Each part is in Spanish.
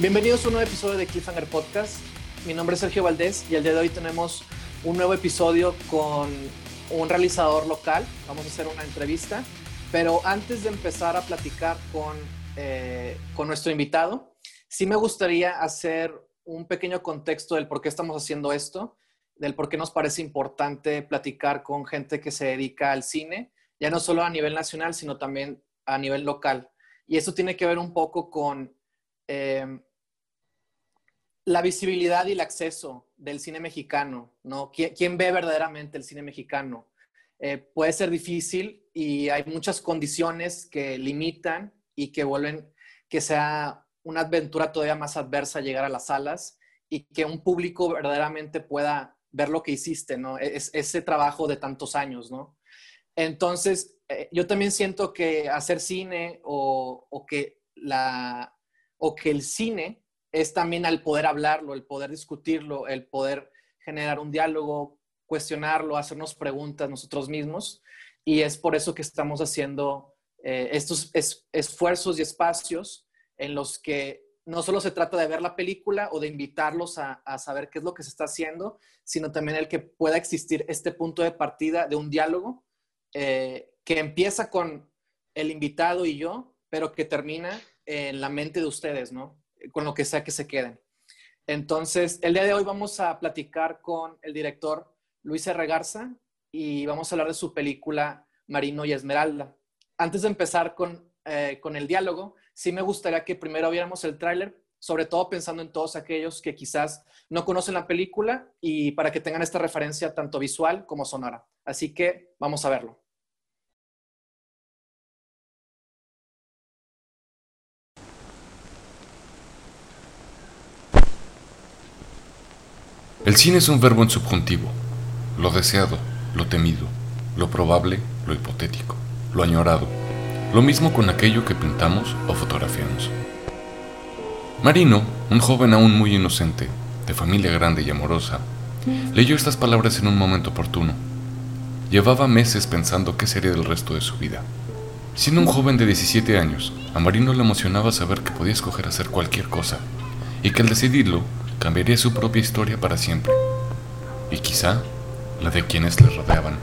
Bienvenidos a un nuevo episodio de Cliffhanger Podcast. Mi nombre es Sergio Valdés y el día de hoy tenemos un nuevo episodio con un realizador local. Vamos a hacer una entrevista. Pero antes de empezar a platicar con, eh, con nuestro invitado, sí me gustaría hacer un pequeño contexto del por qué estamos haciendo esto, del por qué nos parece importante platicar con gente que se dedica al cine, ya no solo a nivel nacional, sino también a nivel local. Y eso tiene que ver un poco con eh, la visibilidad y el acceso del cine mexicano, ¿no? ¿Quién, ve verdaderamente el cine mexicano? Eh, puede ser difícil y hay muchas condiciones que limitan y que vuelven que sea una aventura todavía más adversa llegar a las salas y que un público verdaderamente pueda ver lo que hiciste, ¿no? E-, es, ese trabajo de tantos años, ¿no? Entonces, eh, yo también siento que hacer cine o, o, que la, o que el cine es también al poder hablarlo, el poder discutirlo, el poder generar un diálogo, cuestionarlo, hacernos preguntas nosotros mismos. Y es por eso que estamos haciendo eh, estos esfuerzos y espacios en los que no solo se trata de ver la película o de invitarlos a, saber qué es lo que se está haciendo, sino también el que pueda existir este punto de partida de un diálogo eh, que empieza con el invitado y yo, pero que termina en la mente de ustedes, ¿no? Con lo que sea que se queden. Entonces, el día de hoy vamos a platicar con el director Luis R. Garza y vamos a hablar de su película Marino y Esmeralda. Antes de empezar con, eh, con el diálogo, sí me gustaría que primero viéramos el tráiler, sobre todo pensando en todos aquellos que quizás no conocen la película y para que tengan esta referencia tanto visual como sonora. Así que vamos a verlo. El cine es un verbo en subjuntivo. Lo deseado, lo temido, lo probable, lo hipotético, lo añorado. Lo mismo con aquello que pintamos o fotografiamos. Marino, un joven aún muy inocente, de familia grande y amorosa, leyó estas palabras en un momento oportuno. Llevaba meses pensando qué sería del resto de su vida. Siendo un joven de 17 años, a Marino le emocionaba saber que podía escoger hacer cualquier cosa y que al decidirlo cambiaría su propia historia para siempre, y quizá la de quienes le rodeaban.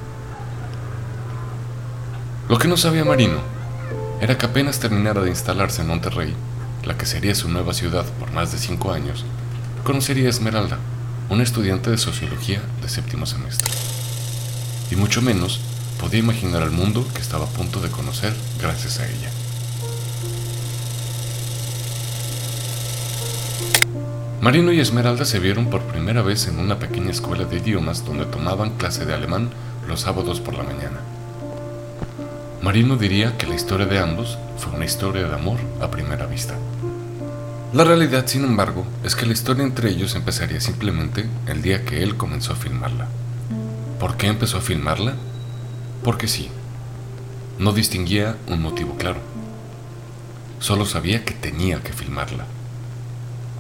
Lo que no sabía Marino era que apenas terminara de instalarse en Monterrey, la que sería su nueva ciudad por más de cinco años, conocería a Esmeralda, una estudiante de sociología de séptimo semestre. Y mucho menos podía imaginar el mundo que estaba a punto de conocer gracias a ella. Marino y Esmeralda se vieron por primera vez en una pequeña escuela de idiomas donde tomaban clase de alemán los sábados por la mañana. Marino diría que la historia de ambos fue una historia de amor a primera vista. La realidad, sin embargo, es que la historia entre ellos empezaría simplemente el día que él comenzó a filmarla. ¿Por qué empezó a filmarla? Porque sí. No distinguía un motivo claro. Solo sabía que tenía que filmarla.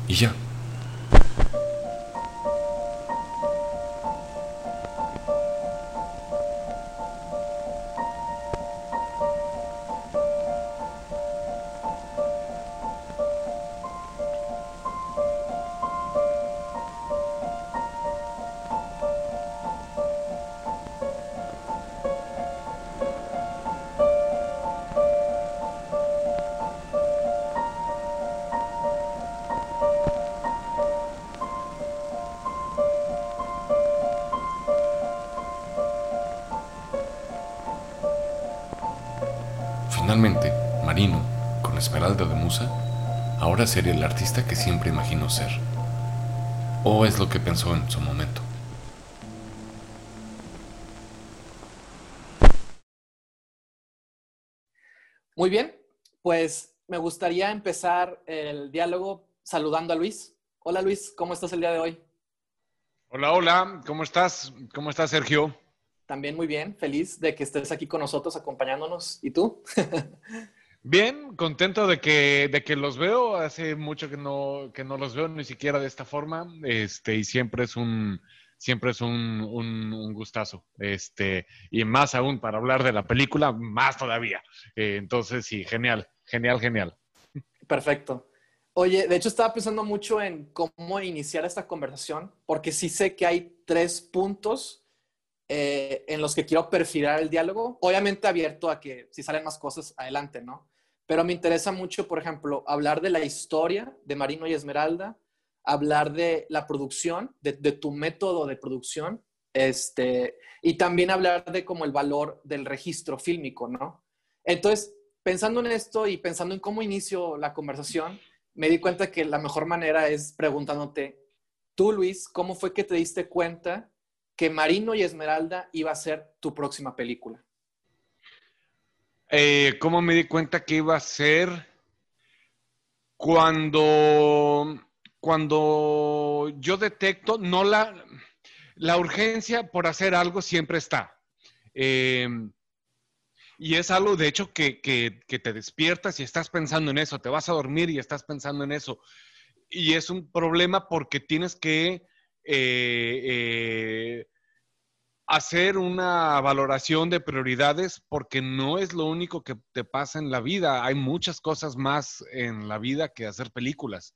Y ya. Sería el artista que siempre imaginó ser. O es lo que pensó en su momento. Muy bien, pues me gustaría empezar el diálogo saludando a Luis. Hola Luis, ¿cómo estás el día de hoy? Hola, hola, ¿cómo estás? ¿Cómo estás, Sergio? También muy bien, feliz de que estés aquí con nosotros acompañándonos. ¿Y tú? Bien, contento de que, de que los veo. Hace mucho que no, que no los veo ni siquiera de esta forma. Este, y siempre es un, siempre es un, un, gustazo. Este, y más aún para hablar de la película, más todavía. Eh, entonces, sí, genial, genial, genial. Perfecto. Oye, de hecho estaba pensando mucho en cómo iniciar esta conversación, porque sí sé que hay tres puntos eh, en los que quiero perfilar el diálogo, obviamente abierto a que si salen más cosas, adelante, ¿no? Pero me interesa mucho, por ejemplo, hablar de la historia de Marino y Esmeralda, hablar de la producción, de, tu método de producción, este, y también hablar de como el valor del registro fílmico, ¿no? Entonces, pensando en esto y pensando en cómo inicio la conversación, me di cuenta que la mejor manera es preguntándote, tú Luis, ¿cómo fue que te diste cuenta que Marino y Esmeralda iba a ser tu próxima película? Eh, ¿Cómo me di cuenta que iba a ser? Cuando, cuando yo detecto, no la, la urgencia por hacer algo siempre está. Eh, y es algo, de hecho, que, te despiertas y estás pensando en eso, te vas a dormir y estás pensando en eso. Y es un problema porque tienes que eh, eh, hacer una valoración de prioridades porque no es lo único que te pasa en la vida. Hay muchas cosas más en la vida que hacer películas,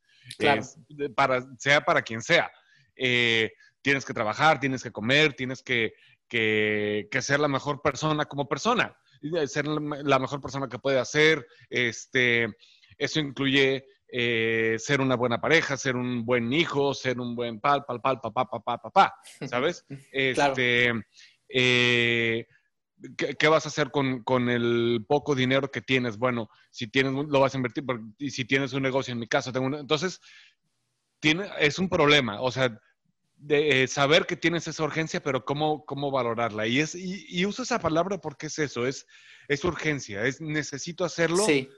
para, sea para quien sea. Eh, tienes que trabajar, tienes que comer, tienes que, ser la mejor persona como persona, ser la mejor persona que puede hacer. Este, eso incluye eh, ser una buena pareja, ser un buen hijo, ser un buen pal, pal, pal, papá, papá, papá, ¿sabes? Este, eh, ¿qué, vas a hacer con, el poco dinero que tienes? Bueno, si tienes, lo vas a invertir, y si tienes un negocio, en mi caso, tengo entonces, tiene, es un problema, o sea, de eh, saber que tienes esa urgencia, pero cómo, cómo valorarla. Y, es, y, uso esa palabra porque es eso, es, es urgencia, es necesito hacerlo. Sí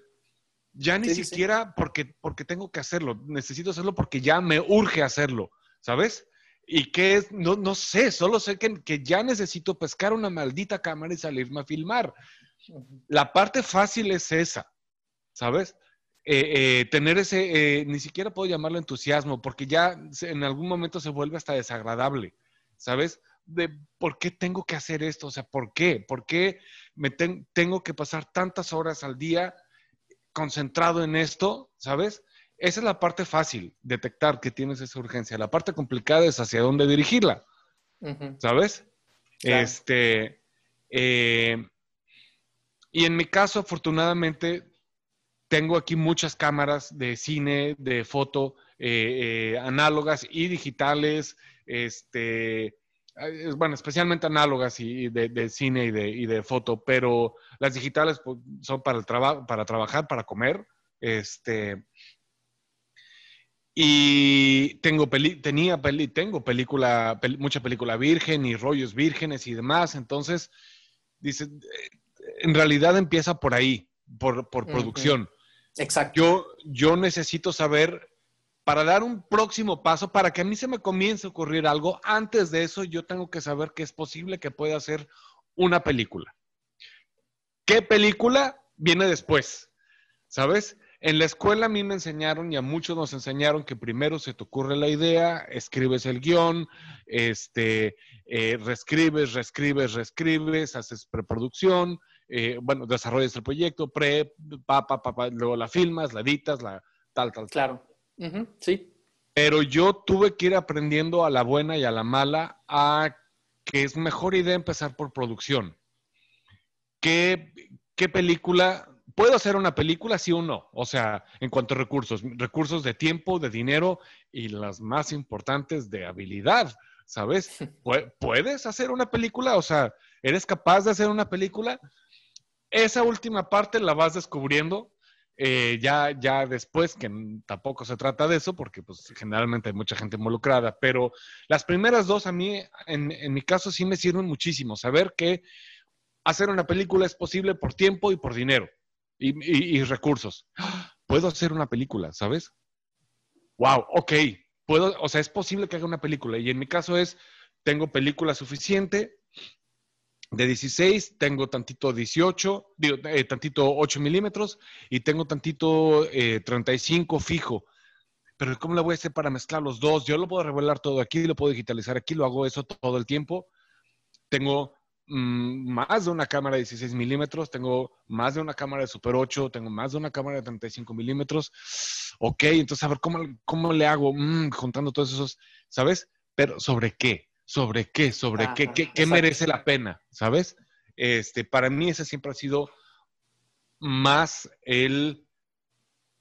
ya ni siquiera Porque, porque tengo que hacerlo, necesito hacerlo porque ya me urge hacerlo, ¿sabes? Y que es, no, no sé, solo sé que, que, ya necesito pescar una maldita cámara y salirme a filmar. La parte fácil es esa, ¿sabes? Eh, eh, tener ese, eh, ni siquiera puedo llamarlo entusiasmo, porque ya en algún momento se vuelve hasta desagradable, ¿sabes? De por qué tengo que hacer esto, o sea, ¿por qué? ¿Por qué me tengo que pasar tantas horas al día concentrado en esto, ¿sabes? Esa es la parte fácil, detectar que tienes esa urgencia. La parte complicada es hacia dónde dirigirla, ¿sabes? Este, eh, y en mi caso, afortunadamente, tengo aquí muchas cámaras de cine, de foto, eh, eh, análogas y digitales, este, bueno, especialmente análogas y de, cine y de, y de, foto, pero las digitales pues, son para el trabajo, para trabajar, para comer. Este, y tengo peli tenía peli tengo película, mucha película virgen y rollos vírgenes y demás. Entonces, dice, en realidad empieza por ahí, por, por producción. Exacto. Yo, yo necesito saber para dar un próximo paso, para que a mí se me comience a ocurrir algo, antes de eso yo tengo que saber que es posible que pueda hacer una película. ¿Qué película viene después? ¿Sabes? En la escuela a mí me enseñaron y a muchos nos enseñaron que primero se te ocurre la idea, escribes el guion, este, eh, reescribes, reescribes, reescribes, haces preproducción, eh, bueno, desarrollas el proyecto, pre, pa, pa, pa, luego la filmas, la editas, la tal, tal. Claro sí. Pero yo tuve que ir aprendiendo a la buena y a la mala a que es mejor idea empezar por producción. ¿Qué, qué película? ¿Puedo hacer una película, sí o no? O sea, en cuanto a recursos, recursos de tiempo, de dinero y las más importantes de habilidad, ¿sabes? ¿Puedes hacer una película? O sea, ¿eres capaz de hacer una película? Esa última parte la vas descubriendo eh, ya, ya después, que tampoco se trata de eso, porque pues generalmente hay mucha gente involucrada, pero las primeras dos a mí, en, mi caso, sí me sirven muchísimo. Saber que hacer una película es posible por tiempo y por dinero y, recursos. Puedo hacer una película, ¿sabes? Wow, ok. Puedo, o sea, es posible que haga una película. Y en mi caso es, tengo película suficiente, de 16, tengo tantito 18, digo, eh, tantito 8 milímetros y tengo tantito 35 eh, fijo. Pero ¿cómo le voy a hacer para mezclar los dos? Yo lo puedo revelar todo aquí, lo puedo digitalizar aquí, lo hago eso todo el tiempo. Tengo mm, más de una cámara de 16 milímetros, tengo más de una cámara de Super 8, tengo más de una cámara de 35 milímetros. Ok, entonces a ver, ¿cómo, cómo le hago? Mm, juntando todos esos, ¿sabes? Pero ¿sobre qué? ¿Sobre qué? ¿Sobre qué? ¿Qué, qué merece la pena? ¿Sabes? Este, para mí ese siempre ha sido más el,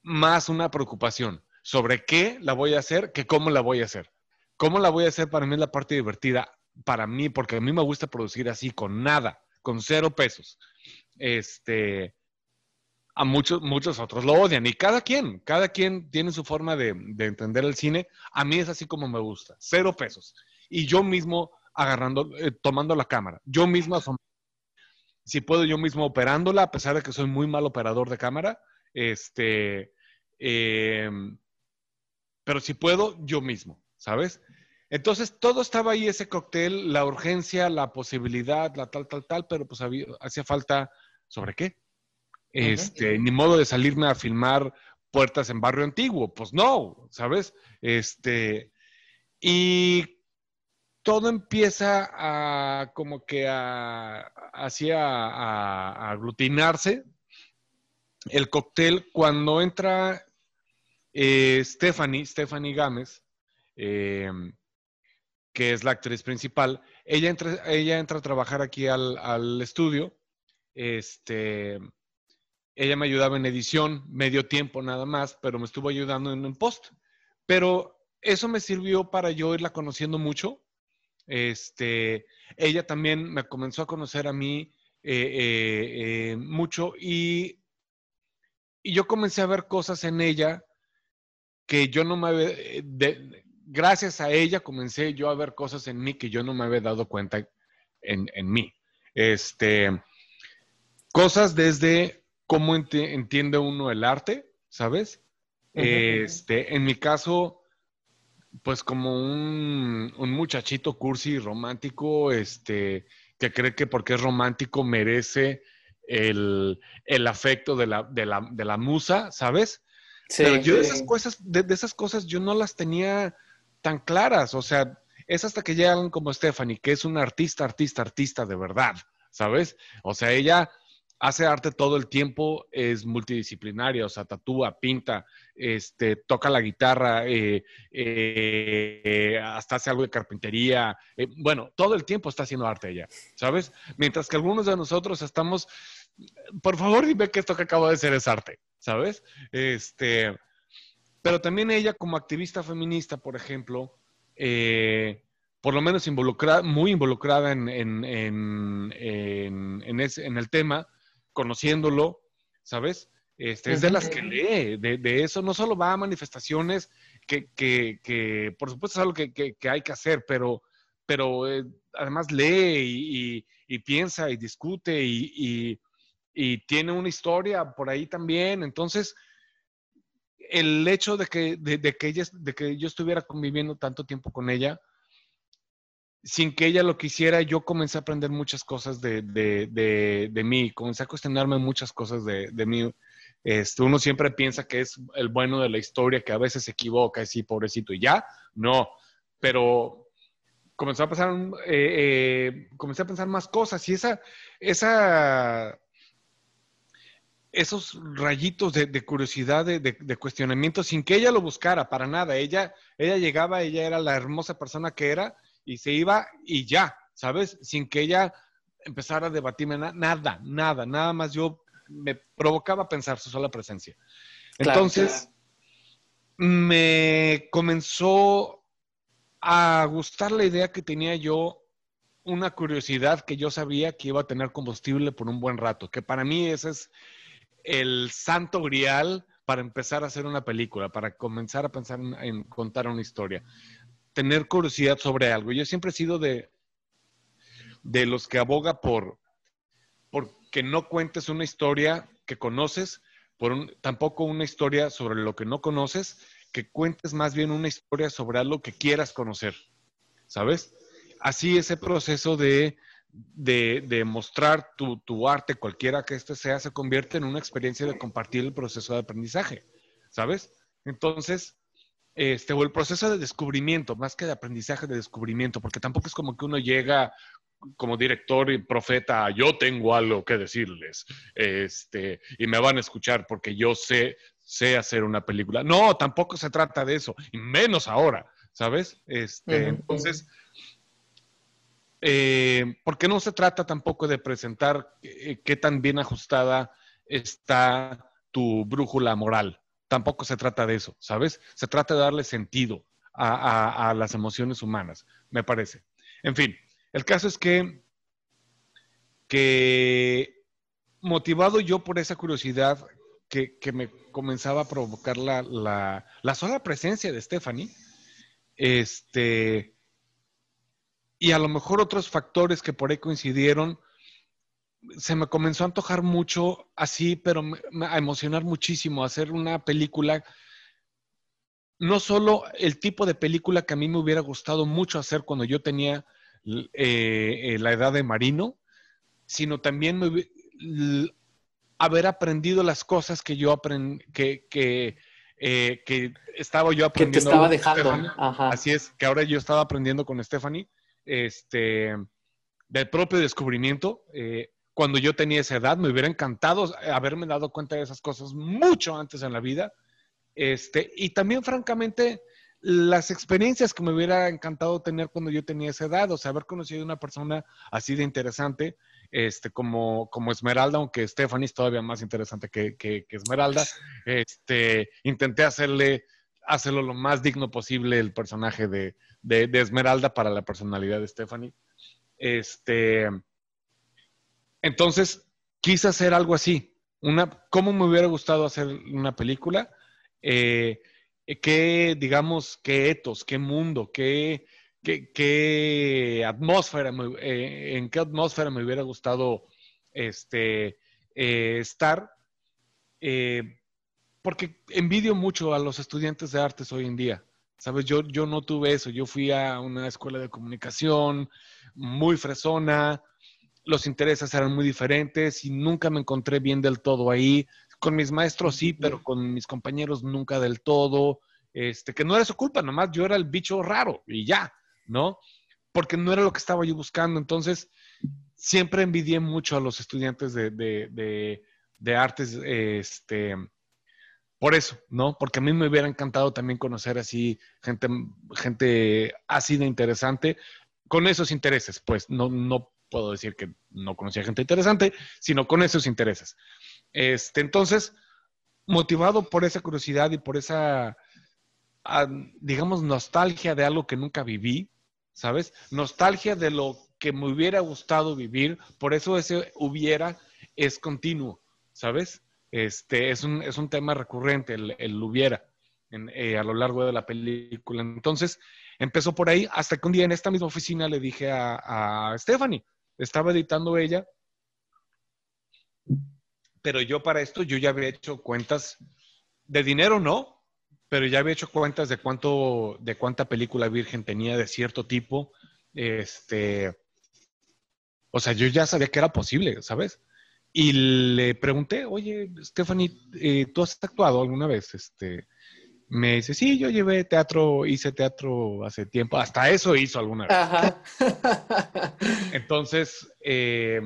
más una preocupación. ¿Sobre qué la voy a hacer que cómo la voy a hacer? ¿Cómo la voy a hacer? Para mí es la parte divertida. Para mí, porque a mí me gusta producir así, con nada, con cero pesos. Este, a muchos, muchos otros lo odian. Y cada quien, cada quien tiene su forma de, entender el cine. A mí es así como me gusta, cero pesos. Y yo mismo agarrando, eh, tomando la cámara, yo mismo, si puedo yo mismo operándola, a pesar de que soy muy mal operador de cámara, este, em, pero si puedo, yo mismo, ¿sabes? Entonces todo estaba ahí, ese cóctel, la urgencia, la posibilidad, la tal, tal, tal, pero pues había, hacía falta, ¿sobre qué? Este, ni modo de salirme a filmar puertas en barrio antiguo, pues no, ¿sabes? Este, y todo empieza a como que a, así a, aglutinarse el cóctel cuando entra eh, Stephanie, Stephanie Gámez, em, que es la actriz principal, ella entra, ella entra a trabajar aquí al, al estudio, este, ella me ayudaba en edición, medio tiempo nada más, pero me estuvo ayudando en un post. Pero eso me sirvió para yo irla conociendo mucho. Este, ella también me comenzó a conocer a mí eh, eh, eh, mucho y, y, yo comencé a ver cosas en ella que yo no me había, gracias a ella comencé yo a ver cosas en mí que yo no me había dado cuenta en, en mí. Este, cosas desde cómo entiende uno el arte, ¿sabes? Este, en mi caso, pues como un, muchachito cursi romántico, este, que cree que porque es romántico merece el, afecto de la, de, la, musa, ¿sabes? Sí, Pero yo de esas cosas, de, esas cosas yo no las tenía tan claras, o sea, es hasta que llegan como Stephanie, que es una artista, artista, artista de verdad, ¿sabes? O sea, ella hace arte todo el tiempo, es multidisciplinaria, o sea, tatúa, pinta, este, toca la guitarra, eh, eh, hasta hace algo de carpintería. Eh, bueno, todo el tiempo está haciendo arte ella, ¿sabes? Mientras que algunos de nosotros estamos, por favor, dime que esto que acabo de hacer es arte, ¿sabes? Este, pero también ella como activista feminista, por ejemplo, por lo menos involucrada, muy involucrada en, en, en, en el tema, conociéndolo, ¿sabes? Este, es de las que lee, de, eso no solo va a manifestaciones, que, por supuesto es algo que, hay que hacer, pero, pero eh, además lee y, piensa y discute y, tiene una historia por ahí también. Entonces, el hecho de que, de, que ella, de que yo estuviera conviviendo tanto tiempo con ella, sin que ella lo quisiera, yo comencé a aprender muchas cosas de, de, mí, comencé a cuestionarme muchas cosas de, mí. Este, uno siempre piensa que es el bueno de la historia, que a veces se equivoca, así, pobrecito, y ya, no, pero comenzó a pasar, eh, eh, comencé a pensar más cosas y esa, esa, esos rayitos de, curiosidad, de, cuestionamiento, sin que ella lo buscara para nada. Ella, ella llegaba, ella era la hermosa persona que era y se iba y ya, ¿sabes? Sin que ella empezara a debatirme nada, nada, nada más yo me provocaba pensar su sola presencia. Entonces, me comenzó a gustar la idea que tenía yo, una curiosidad que yo sabía que iba a tener combustible por un buen rato, que para mí ese es el santo grial para empezar a hacer una película, para comenzar a pensar en contar una historia tener curiosidad sobre algo. Yo siempre he sido de, de los que aboga por, por que no cuentes una historia que conoces, tampoco una historia sobre lo que no conoces, que cuentes más bien una historia sobre algo que quieras conocer, ¿sabes? Así ese proceso de, de, de mostrar tu, tu, arte, cualquiera que este sea, se convierte en una experiencia de compartir el proceso de aprendizaje, ¿sabes? Entonces, este, o el proceso de descubrimiento, más que de aprendizaje, de descubrimiento, porque tampoco es como que uno llega como director y profeta, yo tengo algo que decirles, este, y me van a escuchar porque yo sé sé hacer una película. No, tampoco se trata de eso, y menos ahora, ¿sabes? Este, Entonces, eh, porque no se trata tampoco de presentar eh, qué tan bien ajustada está tu brújula moral. Tampoco se trata de eso, ¿sabes? Se trata de darle sentido a, las emociones humanas, me parece. En fin, el caso es que, que motivado yo por esa curiosidad que, me comenzaba a provocar la, la, sola presencia de Stephanie, este, y a lo mejor otros factores que por ahí coincidieron, se me comenzó a antojar mucho así, pero a emocionar muchísimo, hacer una película, no solo el tipo de película que a mí me hubiera gustado mucho hacer cuando yo tenía eh, eh, la edad de marino, sino también haber aprendido las cosas que yo aprendí, que, que, eh, que, estaba yo aprendiendo. Que te estaba dejando. Así es, que ahora yo estaba aprendiendo con Stephanie, este, del propio descubrimiento. Eh, cuando yo tenía esa edad, me hubiera encantado haberme dado cuenta de esas cosas mucho antes en la vida. Este, y también, francamente, las experiencias que me hubiera encantado tener cuando yo tenía esa edad, o sea, haber conocido a una persona así de interesante, este, como, como Esmeralda, aunque Stephanie es todavía más interesante que, que, Esmeralda, este, intenté hacerle, hacerlo lo más digno posible el personaje de, de, de Esmeralda para la personalidad de Stephanie. Este, entonces, quise hacer algo así. Una, ¿Cómo me hubiera gustado hacer una película? Eh, ¿Qué, digamos, qué etos, qué mundo, qué, qué, atmósfera, eh, en qué atmósfera me hubiera gustado este, eh, estar? porque envidio mucho a los estudiantes de artes hoy en día. Sabes, yo, yo no tuve eso. Yo fui a una escuela de comunicación muy fresona, los intereses eran muy diferentes y nunca me encontré bien del todo ahí. Con mis maestros sí, pero con mis compañeros nunca del todo. Este, que no era su culpa, nomás yo era el bicho raro y ya, ¿no? Porque no era lo que estaba yo buscando. Entonces, siempre envidié mucho a los estudiantes de, de, de, artes, este, por eso, ¿no? Porque a mí me hubiera encantado también conocer así gente, gente así de interesante, con esos intereses, pues no, no puedo decir que no conocía gente interesante, sino con esos intereses. Este, entonces, motivado por esa curiosidad y por esa, ah, digamos, nostalgia de algo que nunca viví, ¿sabes? Nostalgia de lo que me hubiera gustado vivir, por eso ese hubiera es continuo, ¿sabes? Este, es, un, es un tema recurrente, el, hubiera, eh, a lo largo de la película. Entonces, empezó por ahí, hasta que un día en esta misma oficina le dije a, a Stephanie, estaba editando ella, pero yo para esto yo ya había hecho cuentas de dinero, no, pero ya había hecho cuentas de cuánto, de cuánta película virgen tenía de cierto tipo. Este, o sea, yo ya sabía que era posible, ¿sabes? Y le pregunté, oye, Stephanie, eh, ¿tú has actuado alguna vez? Este, me dice, sí, yo llevé teatro, hice teatro hace tiempo, hasta eso hizo alguna vez. Ajá. Entonces, eh,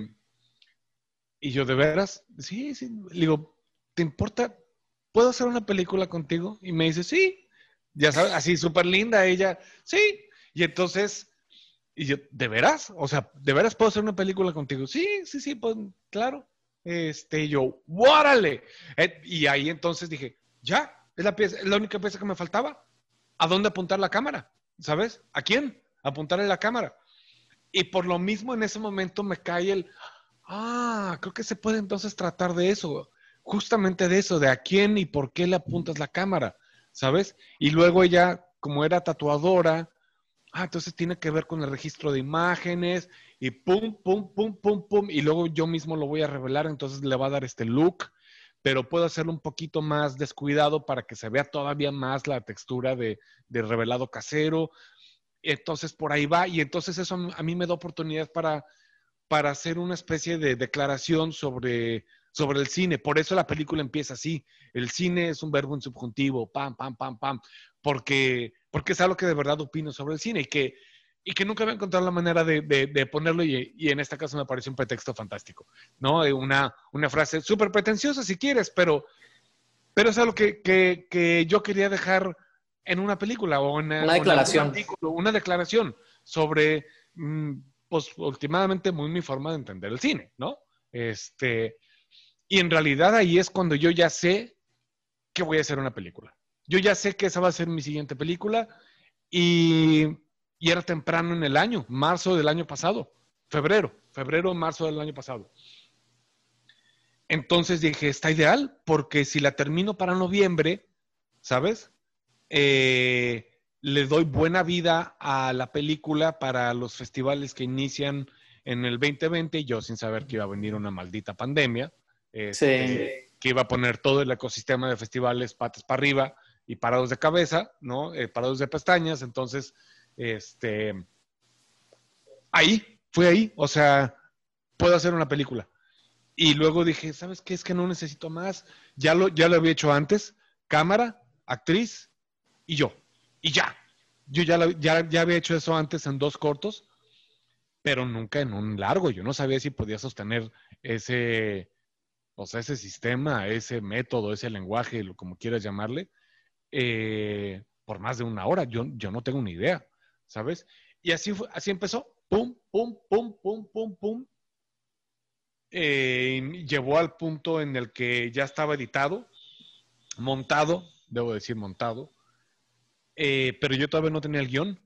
y yo de veras, sí, sí, le digo, ¿te importa? ¿Puedo hacer una película contigo? Y me dice, sí, ya sabes, así súper linda ella, sí. Y entonces, y yo, ¿de veras? O sea, ¿de veras puedo hacer una película contigo? Sí, sí, sí, pues claro. Este, y yo, ¡órale! Eh, y ahí entonces dije, ya, es la, pieza, es la única pieza que me faltaba. ¿A dónde apuntar la cámara? ¿Sabes? ¿A quién? Apuntarle la cámara. Y por lo mismo en ese momento me cae el, ah, creo que se puede entonces tratar de eso, justamente de eso, de a quién y por qué le apuntas la cámara, ¿sabes? Y luego ella, como era tatuadora, ah, entonces tiene que ver con el registro de imágenes y pum, pum, pum, pum, pum, y luego yo mismo lo voy a revelar, entonces le va a dar este look pero puedo hacerlo un poquito más descuidado para que se vea todavía más la textura de, revelado casero. Entonces por ahí va y entonces eso a mí me da oportunidad para, para hacer una especie de declaración sobre, sobre el cine. Por eso la película empieza así. El cine es un verbo en subjuntivo, pam, pam, pam, pam, porque, porque es algo que de verdad opino sobre el cine y que y que nunca había encontrado la manera de, de, ponerlo y, y, en este caso me pareció un pretexto fantástico, ¿no? Una, una frase súper pretenciosa si quieres, pero, pero es algo que, que, que yo quería dejar en una película o en una declaración. una declaración sobre, mm, pues, últimamente muy mi forma de entender el cine, ¿no? Este, y en realidad ahí es cuando yo ya sé que voy a hacer una película. Yo ya sé que esa va a ser mi siguiente película y, y era temprano en el año, marzo del año pasado, febrero, febrero, marzo del año pasado. Entonces dije, está ideal, porque si la termino para noviembre, ¿sabes? Eh, le doy buena vida a la película para los festivales que inician en el 2020, yo sin saber que iba a venir una maldita pandemia, este, que iba a poner todo el ecosistema de festivales patas para arriba y parados de cabeza, ¿no? Eh, parados de pestañas, entonces, este, ahí, fue ahí, o sea, puedo hacer una película. Y luego dije, ¿sabes qué? Es que no necesito más. Ya lo, ya lo había hecho antes. Cámara, actriz, y yo. Y ya. Yo ya, ya, ya había hecho eso antes en dos cortos, pero nunca en un largo. Yo no sabía si podía sostener ese, o sea, ese sistema, ese método, ese lenguaje, como quieras llamarle, eh, por más de una hora. Yo, yo no tengo ni idea, ¿sabes? Y así, fue, así empezó. Pum, pum, pum, pum, pum, pum. Eh, llevó al punto en el que ya estaba editado, montado, debo decir montado, eh, pero yo todavía no tenía el guion.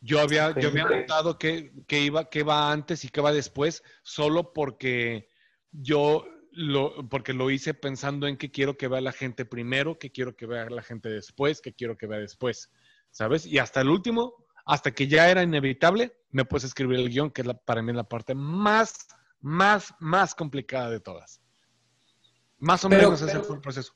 Yo había, yo había notado que, iba, que va antes y que va después, solo porque yo lo, porque lo hice pensando en que quiero que vea la gente primero, que quiero que vea la gente después, que quiero que vea después, ¿sabes? Y hasta el último, hasta que ya era inevitable, me puse a escribir el guion, que es para mí la parte más, más, más complicada de todas. Más o menos ese fue el proceso.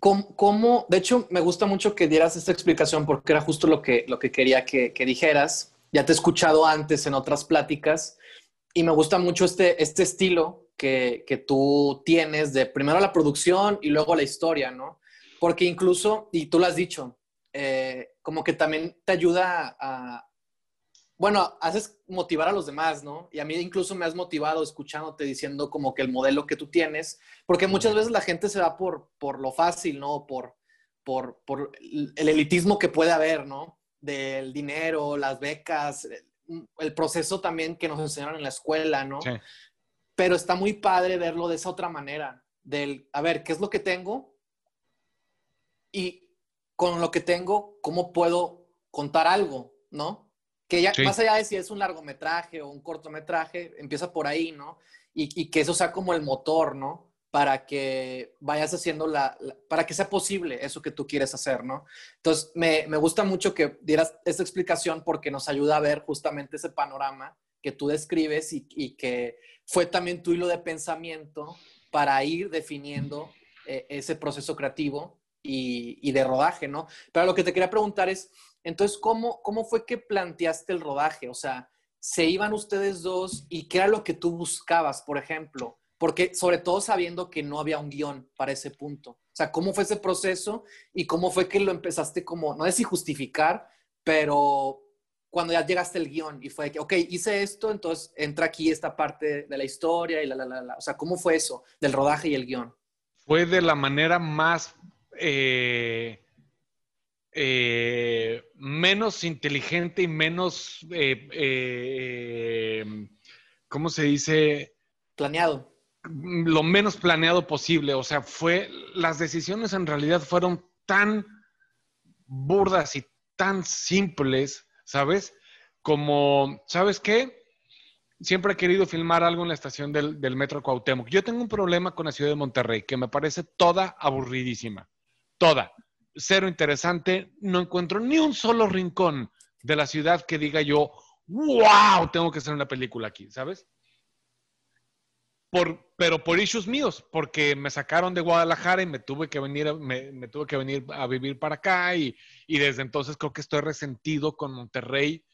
¿Cómo, de hecho, me gusta mucho que dieras esta explicación porque era justo lo que, lo que quería que, dijeras. Ya te he escuchado antes en otras pláticas y me gusta mucho este, este estilo que, tú tienes de primero la producción y luego la historia, ¿no? Porque incluso, y tú lo has dicho, eh, como que también te ayuda a, bueno, haces motivar a los demás, ¿no? Y a mí incluso me has motivado escuchándote diciendo como que el modelo que tú tienes, porque muchas veces la gente se va por, por lo fácil, ¿no? Por, por, por el elitismo que puede haber, ¿no? Del dinero, las becas, el proceso también que nos enseñaron en la escuela, ¿no? Sí. Pero está muy padre verlo de esa otra manera, del, a ver, ¿qué es lo que tengo? Y con lo que tengo, ¿cómo puedo contar algo, ¿no? Que ya, más allá de si es un largometraje o un cortometraje, empieza por ahí, ¿no? Y, que eso sea como el motor, ¿no? Para que vayas haciendo la, para que sea posible eso que tú quieres hacer, ¿no? Entonces, me, me gusta mucho que dieras esta explicación porque nos ayuda a ver justamente ese panorama que tú describes y, y que fue también tu hilo de pensamiento para ir definiendo eh, ese proceso creativo y, y, de rodaje, ¿no? Pero lo que te quería preguntar es, entonces, ¿cómo, ¿cómo fue que planteaste el rodaje? O sea, ¿se iban ustedes dos y qué era lo que tú buscabas, por ejemplo? Porque sobre todo sabiendo que no había un guion para ese punto. O sea, ¿cómo fue ese proceso y cómo fue que lo empezaste como, no sé si justificar, pero cuando ya llegaste el guion y fue que, ok, hice esto, entonces entra aquí esta parte de la historia y la, la, la, la. O sea, ¿cómo fue eso del rodaje y el guion? Fue de la manera más eh, eh, menos inteligente y menos, eh, ¿cómo se dice? Planeado. Lo menos planeado posible. O sea, fue, las decisiones en realidad fueron tan burdas y tan simples, ¿sabes? Como, ¿sabes qué? Siempre he querido filmar algo en la estación del, del Metro Cuauhtémoc. Yo tengo un problema con la ciudad de Monterrey, que me parece toda aburridísima. Toda cero interesante. No encuentro ni un solo rincón de la ciudad que diga yo, wow, tengo que hacer una película aquí, ¿sabes? Por, pero por issues míos, porque me sacaron de Guadalajara y me tuve que venir, me, tuve que venir a vivir para acá y, y, desde entonces creo que estoy resentido con Monterrey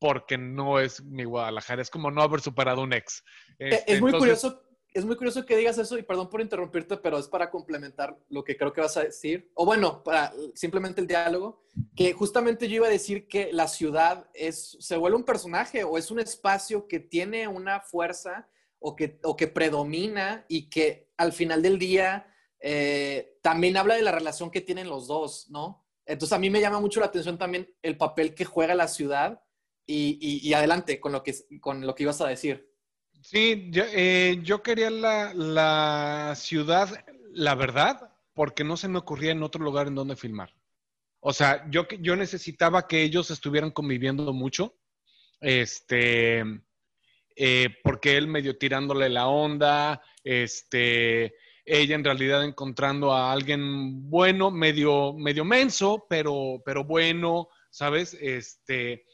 porque no es mi Guadalajara, es como no haber superado un ex. es este, muy curioso es muy curioso que digas eso y perdón por interrumpirte, pero es para complementar lo que creo que vas a decir. O bueno, para simplemente el diálogo, que justamente yo iba a decir que la ciudad es, se vuelve un personaje o es un espacio que tiene una fuerza o que, o que predomina y que al final del día eh, también habla de la relación que tienen los dos, ¿no? Entonces a mí me llama mucho la atención también el papel que juega la ciudad y, adelante con lo, que, con lo que ibas a decir. Sí, yo, eh, yo quería la, la, ciudad, la verdad, porque no se me ocurría en otro lugar en donde filmar. O sea, yo, yo necesitaba que ellos estuvieran conviviendo mucho, este, eh, porque él medio tirándole la onda, este, ella en realidad encontrando a alguien bueno, medio, medio menso, pero, pero bueno, ¿sabes? Este,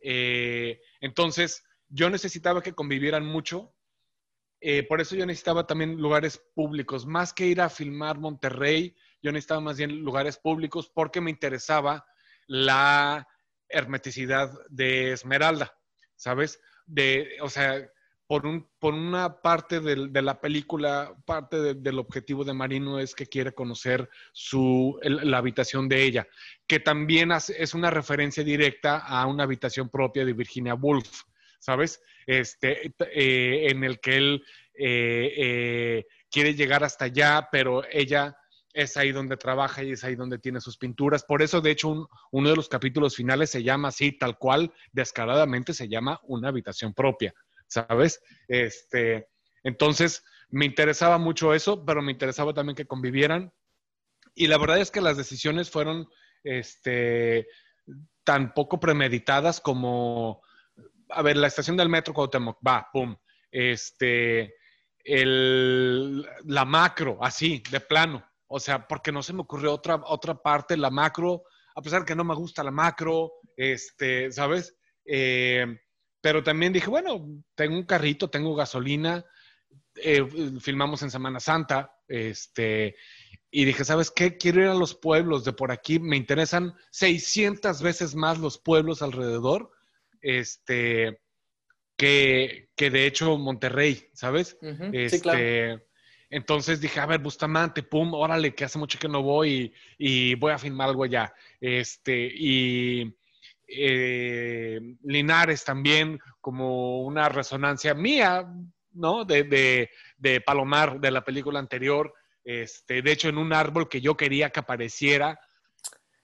eh, entonces, yo necesitaba que convivieran mucho. Eh, por eso yo necesitaba también lugares públicos. Más que ir a filmar Monterrey, yo necesitaba más bien lugares públicos porque me interesaba la hermeticidad de Esmeralda, ¿sabes? De, o sea, por, un, por una parte de, la película, parte del objetivo de Marino es que quiere conocer su, la habitación de ella, que también es una referencia directa a una habitación propia de Virginia Woolf, ¿sabes? Este, eh, en el que él eh, eh, quiere llegar hasta allá, pero ella es ahí donde trabaja y es ahí donde tiene sus pinturas. Por eso, de hecho, uno de los capítulos finales se llama así, tal cual, descaradamente se llama una habitación propia. ¿sabes? Este, entonces, me interesaba mucho eso, pero me interesaba también que convivieran. Y la verdad es que las decisiones fueron este, tan poco premeditadas como, a ver, la estación del metro Cuauhtémoc, va, pum, este, el, la macro, así, de plano. O sea, porque no se me ocurrió otra, otra parte, la macro, a pesar que no me gusta la macro, este, ¿sabes? Eh, pero también dije, bueno, tengo un carrito, tengo gasolina, eh, filmamos en Semana Santa, este, y dije, ¿sabes qué? Quiero ir a los pueblos de por aquí, me interesan 600 veces más los pueblos alrededor, este, que, que de hecho Monterrey, ¿sabes? este, Entonces dije, a ver, Bustamante, pum, órale, que hace mucho que no voy y, y voy a filmar algo allá. Este, y eh, Linares también como una resonancia mía, ¿no? De, Palomar, de la película anterior. Este, de hecho, en un árbol que yo quería que apareciera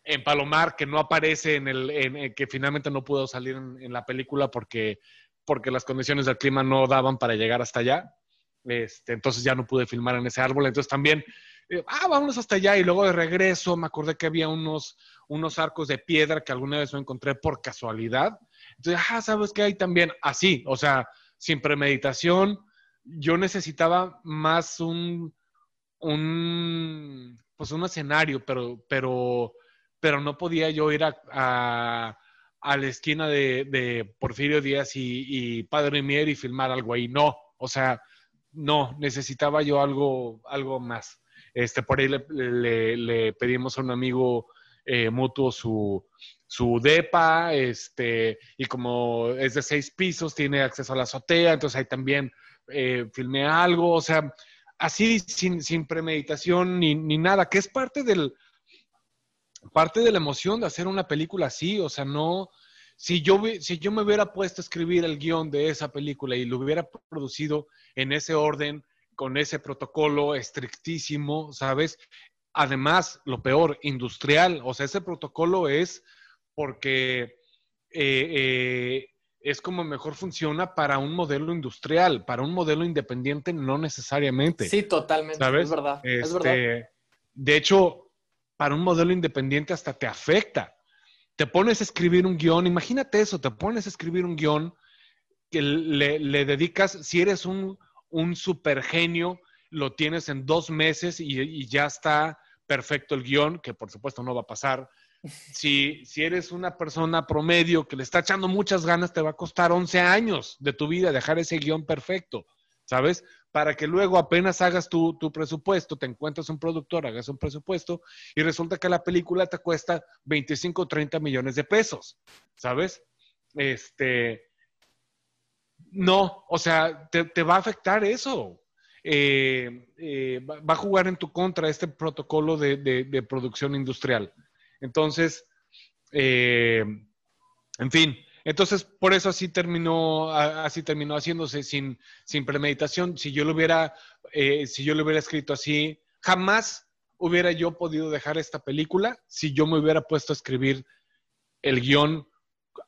en Palomar, que no aparece en el, en, que finalmente no pudo salir en, la película porque, porque las condiciones del clima no daban para llegar hasta allá. Este, entonces ya no pude filmar en ese árbol. Entonces también eh, ah, vámonos hasta allá. Y luego de regreso me acordé que había unos, unos arcos de piedra que alguna vez me encontré por casualidad. Entonces, ah, ¿sabes qué hay también? Así, o sea, sin premeditación. Yo necesitaba más un, un pues un escenario, pero, pero, pero no podía yo ir a, a, la esquina de, Porfirio Díaz y, Padre Mier y filmar algo ahí. No, o sea, no, necesitaba yo algo, algo más. Este, por ahí le, pedimos a un amigo eh, mutuo su, su DEPA, este, y como es de seis pisos, tiene acceso a la azotea, entonces ahí también eh, filmé algo, o sea, así sin, sin premeditación ni, ni, nada, que es parte del parte de la emoción de hacer una película así, o sea, no, si yo, si yo me hubiera puesto a escribir el guion de esa película y lo hubiera producido en ese orden, con ese protocolo estrictísimo, ¿sabes? Además, lo peor, industrial, o sea, ese protocolo es porque eh, eh, es como mejor funciona para un modelo industrial, para un modelo independiente no necesariamente. Sí, totalmente, ¿sabes? es verdad. es verdad. Este, de hecho, para un modelo independiente hasta te afecta. Te pones a escribir un guion, imagínate eso, te pones a escribir un guion que le dedicas, si eres un un super genio, lo tienes en dos meses y, ya está perfecto el guion, que por supuesto no va a pasar. Si, si eres una persona promedio que le está echando muchas ganas, te va a costar 11 años de tu vida dejar ese guion perfecto, ¿sabes? Para que luego apenas hagas tu, tu presupuesto, te encuentras un productor, hagas un presupuesto y resulta que la película te cuesta 25 o 30 millones de pesos, ¿sabes? Este, no, o sea, te, va a afectar eso. Eh, eh, va a jugar en tu contra este protocolo de, producción industrial. Entonces, eh, en fin, entonces por eso así terminó, así terminó haciéndose sin, sin premeditación. Si yo lo hubiera, si yo lo hubiera escrito así, jamás hubiera yo podido dejar esta película si yo me hubiera puesto a escribir el guion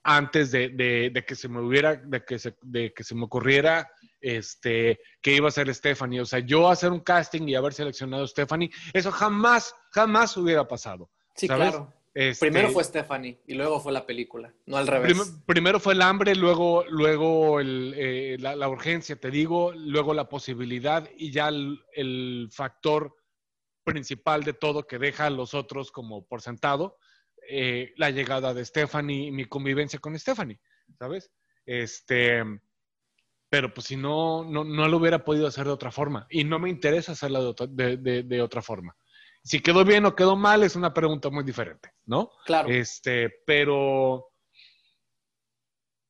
antes de, que se me hubiera, de que se, de que se me ocurriera este, que iba a ser Stephanie. O sea, yo hacer un casting y haber seleccionado a Stephanie, eso jamás, jamás hubiera pasado. Sí, claro. Este, primero fue Stephanie y luego fue la película, no al revés. primero fue el hambre, luego, luego eh, la, urgencia, te digo, luego la posibilidad y ya el, factor principal de todo que deja a los otros como por sentado, eh, la llegada de Stephanie y mi convivencia con Stephanie, ¿sabes? Este, pero pues si no, no, no lo hubiera podido hacer de otra forma y no me interesa hacerla de otra forma. Si quedó bien o quedó mal es una pregunta muy diferente, ¿no? Claro. Este, pero,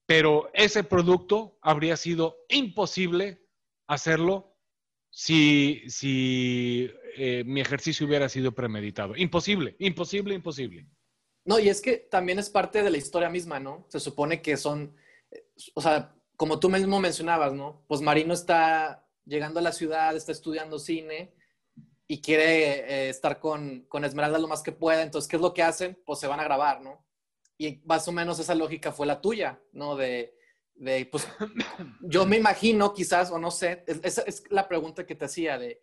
pero ese producto habría sido imposible hacerlo si, si eh, mi ejercicio hubiera sido premeditado. Imposible, imposible, imposible. No, y es que también es parte de la historia misma, ¿no? Se supone que son, o sea, como tú mismo mencionabas, ¿no? Pues Marino está llegando a la ciudad, está estudiando cine y quiere eh, estar con, con, Esmeralda lo más que pueda. Entonces, ¿qué es lo que hacen? Pues se van a grabar, ¿no? Y más o menos esa lógica fue la tuya, ¿no? De, de pues, yo me imagino quizás, o no sé, esa es la pregunta que te hacía de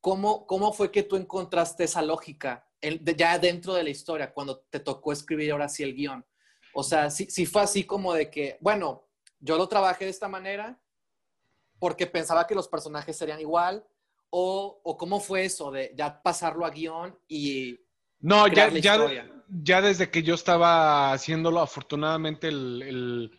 cómo, cómo fue que tú encontraste esa lógica ya dentro de la historia, cuando te tocó escribir ahora sí el guion. O sea, si, si fue así como de que, bueno, yo lo trabajé de esta manera porque pensaba que los personajes serían igual, o, cómo fue eso de ya pasarlo a guion y... No, ya, ya, ya, desde que yo estaba haciéndolo, afortunadamente, el,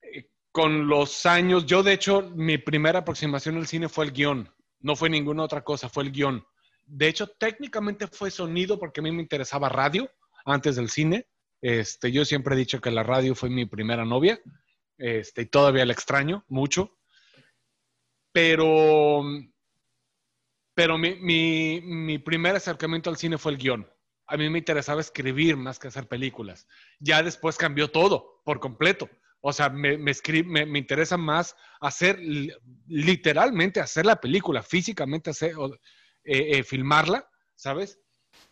eh, con los años, yo de hecho, mi primera aproximación al cine fue el guion, no fue ninguna otra cosa, fue el guion. De hecho, técnicamente fue sonido porque a mí me interesaba radio antes del cine. Este, yo siempre he dicho que la radio fue mi primera novia, este, y todavía la extraño mucho. Pero pero mi, mi, primer acercamiento al cine fue el guion. A mí me interesaba escribir más que hacer películas. Ya después cambió todo por completo. O sea, me, me, me, interesa más hacer, literalmente hacer la película, físicamente hacer, eh, eh, filmarla, ¿sabes?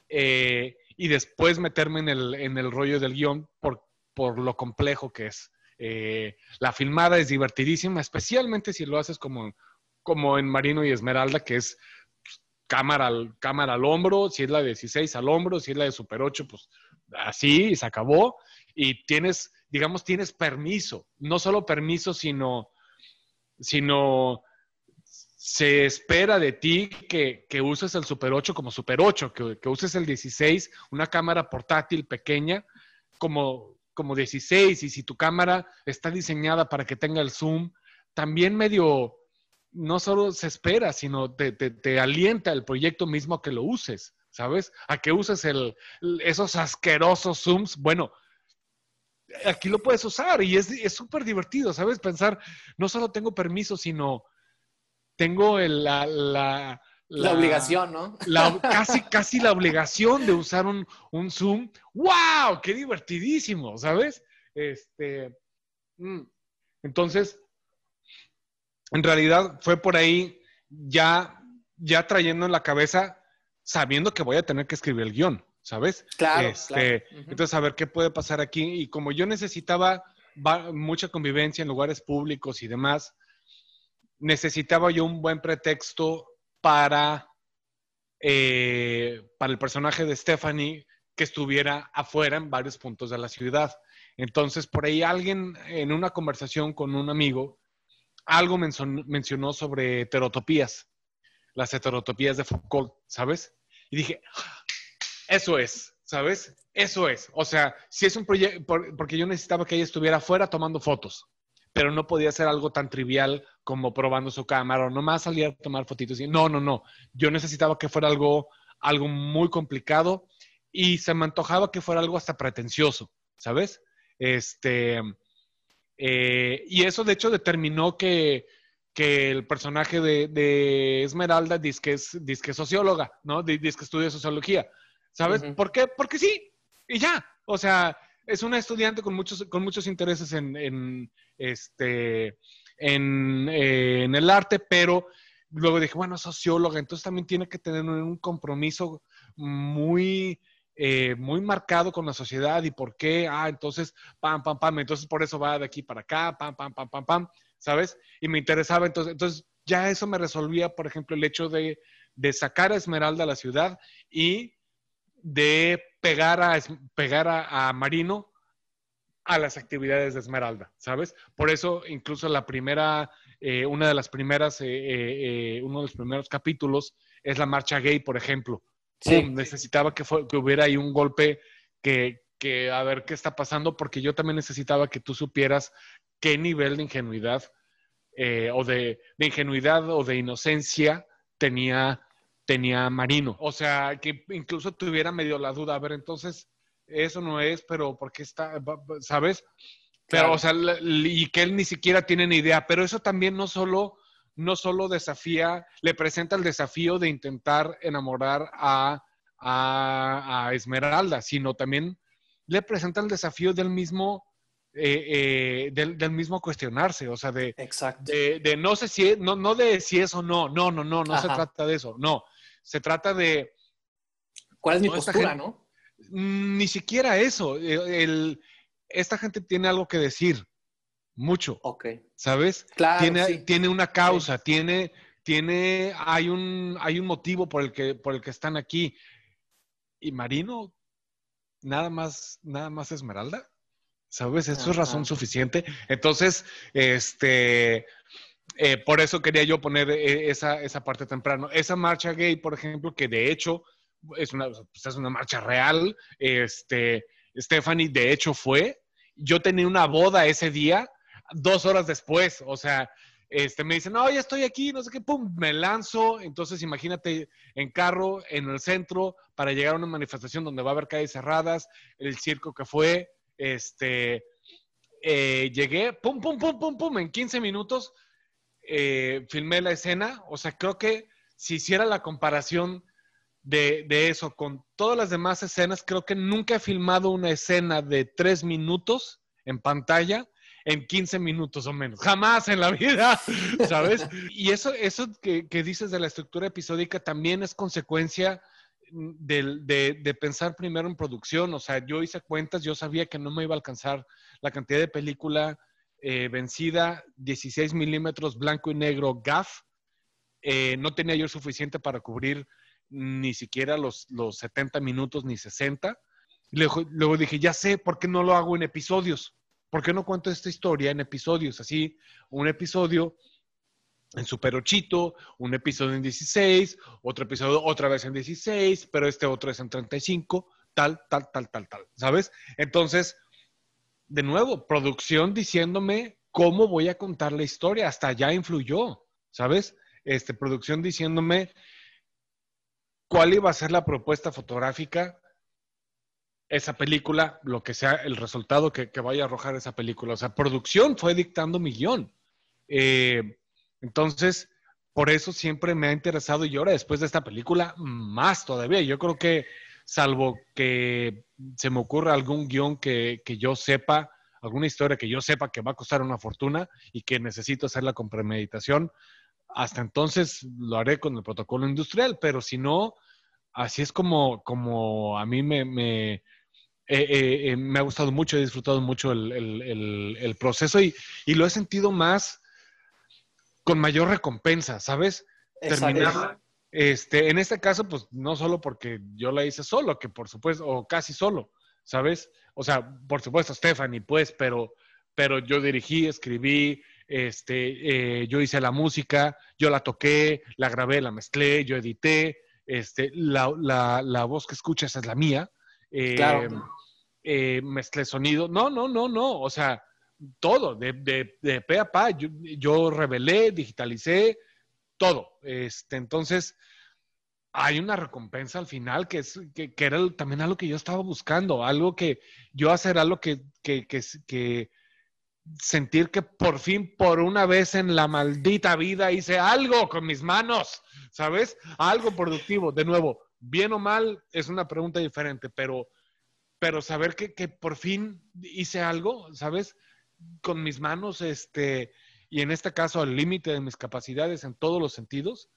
Eh, y después meterme en el, en el rollo del guion por, por lo complejo que es. la filmada es divertidísima, especialmente si lo haces como, como en Marino y Esmeralda, que es cámara al, cámara al hombro, si es la de 16 al hombro, si es la de Super 8, pues así y se acabó. Y tienes, digamos, tienes permiso, no solo permiso, sino, sino se espera de ti que, uses el Super 8 como Super 8, que, uses el 16, una cámara portátil pequeña como, como 16, y si tu cámara está diseñada para que tenga el zoom, también medio no solo se espera, sino te, alienta el proyecto mismo a que lo uses, ¿sabes? A que uses el, esos asquerosos Zooms. Bueno, aquí lo puedes usar y es súper divertido, ¿sabes? Pensar, no solo tengo permiso, sino tengo la, la, la, obligación, ¿no? casi, casi la obligación de usar un, un, Zoom. ¡Wow! ¡Qué divertidísimo! ¿Sabes? Este. Mm. Entonces, en realidad fue por ahí ya, ya trayendo en la cabeza, sabiendo que voy a tener que escribir el guion, ¿sabes? Claro. Este, entonces, a ver qué puede pasar aquí. Y como yo necesitaba mucha convivencia en lugares públicos y demás, necesitaba yo un buen pretexto para, eh, para el personaje de Stephanie que estuviera afuera en varios puntos de la ciudad. Entonces, por ahí alguien en una conversación con un amigo algo mencionó sobre heterotopías, las heterotopías de Foucault, ¿sabes? Y dije, eso es, ¿sabes? Eso es. O sea, si es un proyecto, porque yo necesitaba que ella estuviera afuera tomando fotos, pero no podía ser algo tan trivial como probando su cámara o nomás salir a tomar fotitos. No, no, no. Yo necesitaba que fuera algo, algo muy complicado y se me antojaba que fuera algo hasta pretencioso, ¿sabes? Este, eh, y eso, de hecho, determinó que, el personaje de, Esmeralda dice que es, socióloga, ¿no? Dice que estudia sociología. ¿Sabes? ¿Por qué? Porque sí. Y ya. O sea, es una estudiante con muchos, con muchos intereses en, este, en, el arte, pero luego dije, bueno, socióloga, entonces también tiene que tener un compromiso muy, eh, muy marcado con la sociedad y por qué, ah, entonces, pam, pam, pam, entonces por eso va de aquí para acá, pam, pam, pam, pam, pam, ¿sabes? Y me interesaba, entonces, entonces ya eso me resolvía, por ejemplo, el hecho de, de sacar a Esmeralda a la ciudad y de pegar a, pegar a, Marino a las actividades de Esmeralda, ¿sabes? Por eso incluso la primera, eh, una de las primeras, eh, uno de los primeros capítulos es la marcha gay, por ejemplo. Sí. necesitaba que, que hubiera ahí un golpe que, que, a ver qué está pasando, porque yo también necesitaba que tú supieras qué nivel de ingenuidad o de, de, ingenuidad o de inocencia tenía tenía Marino. O sea, que incluso tuviera medio la duda, a ver, entonces, eso no es, pero ¿por qué está, sabes? Pero, o sea, y que él ni siquiera tiene ni idea, pero eso también no solo, no solo desafía, le presenta el desafío de intentar enamorar a, a, Esmeralda, sino también le presenta el desafío del mismo, eh, eh, del, mismo cuestionarse, o sea, de, de, no sé si, no, no de si es o no, no, no, no, no se trata de eso, no, se trata de... ¿Cuál es mi postura, no? Mm, ni siquiera eso. E, esta gente tiene algo que decir. Mucho. Ok. ¿Sabes? Claro. Tiene, tiene una causa, tiene, tiene, hay un, hay un motivo por el que, por el que están aquí. Y Marino, nada más, nada más Esmeralda. ¿Sabes? Eso es razón suficiente. Entonces, este, eh, por eso quería yo poner eh, esa, esa, parte temprano. Esa marcha gay, por ejemplo, que de hecho es una, pues, es una marcha real. Este, Stephanie, de hecho, fue. Yo tenía una boda ese día, dos horas después. O sea, este, me dicen, no, ya estoy aquí, no sé qué, pum, me lanzo. Entonces, imagínate en carro, en el centro, para llegar a una manifestación donde va a haber calles cerradas, el circo que fue. Este, eh, llegué, pum, pum, pum, pum, pum, en 15 minutos eh, filmé la escena. O sea, creo que si hiciera la comparación de, eso con todas las demás escenas, creo que nunca he filmado una escena de tres minutos en pantalla en 15 minutos o menos. Jamás en la vida, ¿sabes? Y eso, eso que, dices de la estructura episódica también es consecuencia de, de, pensar primero en producción. O sea, yo hice cuentas, yo sabía que no me iba a alcanzar la cantidad de película eh, vencida 16 milímetros blanco y negro GAF. Eh, no tenía yo suficiente para cubrir ni siquiera los, los 70 minutos ni 60. Luego, luego, dije, ya sé, ¿por qué no lo hago en episodios? ¿Por qué no cuento esta historia en episodios? Así, un episodio en Super 8, un episodio en 16, otro episodio otra vez en 16, pero este otro es en 35, tal, tal, tal, tal, tal, ¿sabes? Entonces, de nuevo, producción diciéndome cómo voy a contar la historia, hasta ya influyó, ¿sabes? Este, producción diciéndome cuál iba a ser la propuesta fotográfica, esa película, lo que sea el resultado que, vaya a arrojar esa película. O sea, producción fue dictando mi guion. Eh, entonces, por eso siempre me ha interesado y ahora después de esta película, más todavía. Yo creo que salvo que se me ocurra algún guion que, yo sepa, alguna historia que yo sepa que va a costar una fortuna y que necesito hacerla con premeditación, hasta entonces lo haré con el protocolo industrial, pero si no, así es como, como a mí me, eh, eh, me ha gustado mucho, he disfrutado mucho el, proceso y, lo he sentido más con mayor recompensa, ¿sabes? Terminar, este, en este caso, pues no solo porque yo la hice solo, que por supuesto, o casi solo, ¿sabes? O sea, por supuesto, Stephanie, pues, pero, pero yo dirigí, escribí, este, eh, yo hice la música, yo la toqué, la grabé, la mezclé, yo edité, este, la, la, la voz que escuchas es la mía. Claro. Eh, mezclé sonido. No, no, no, no. O sea, todo, de, de, de pe a pa. Yo, yo revelé, digitalicé, todo. Este, entonces, hay una recompensa al final que, es, que, era también algo que yo estaba buscando, algo que yo hacer algo que, que, que, sentir que por fin, por una vez en la maldita vida, hice algo con mis manos, ¿sabes? Algo productivo. De nuevo, bien o mal es una pregunta diferente, pero, pero saber que, que por fin hice algo, ¿sabes? Con mis manos, este, y en este caso al límite de mis capacidades en todos los sentidos.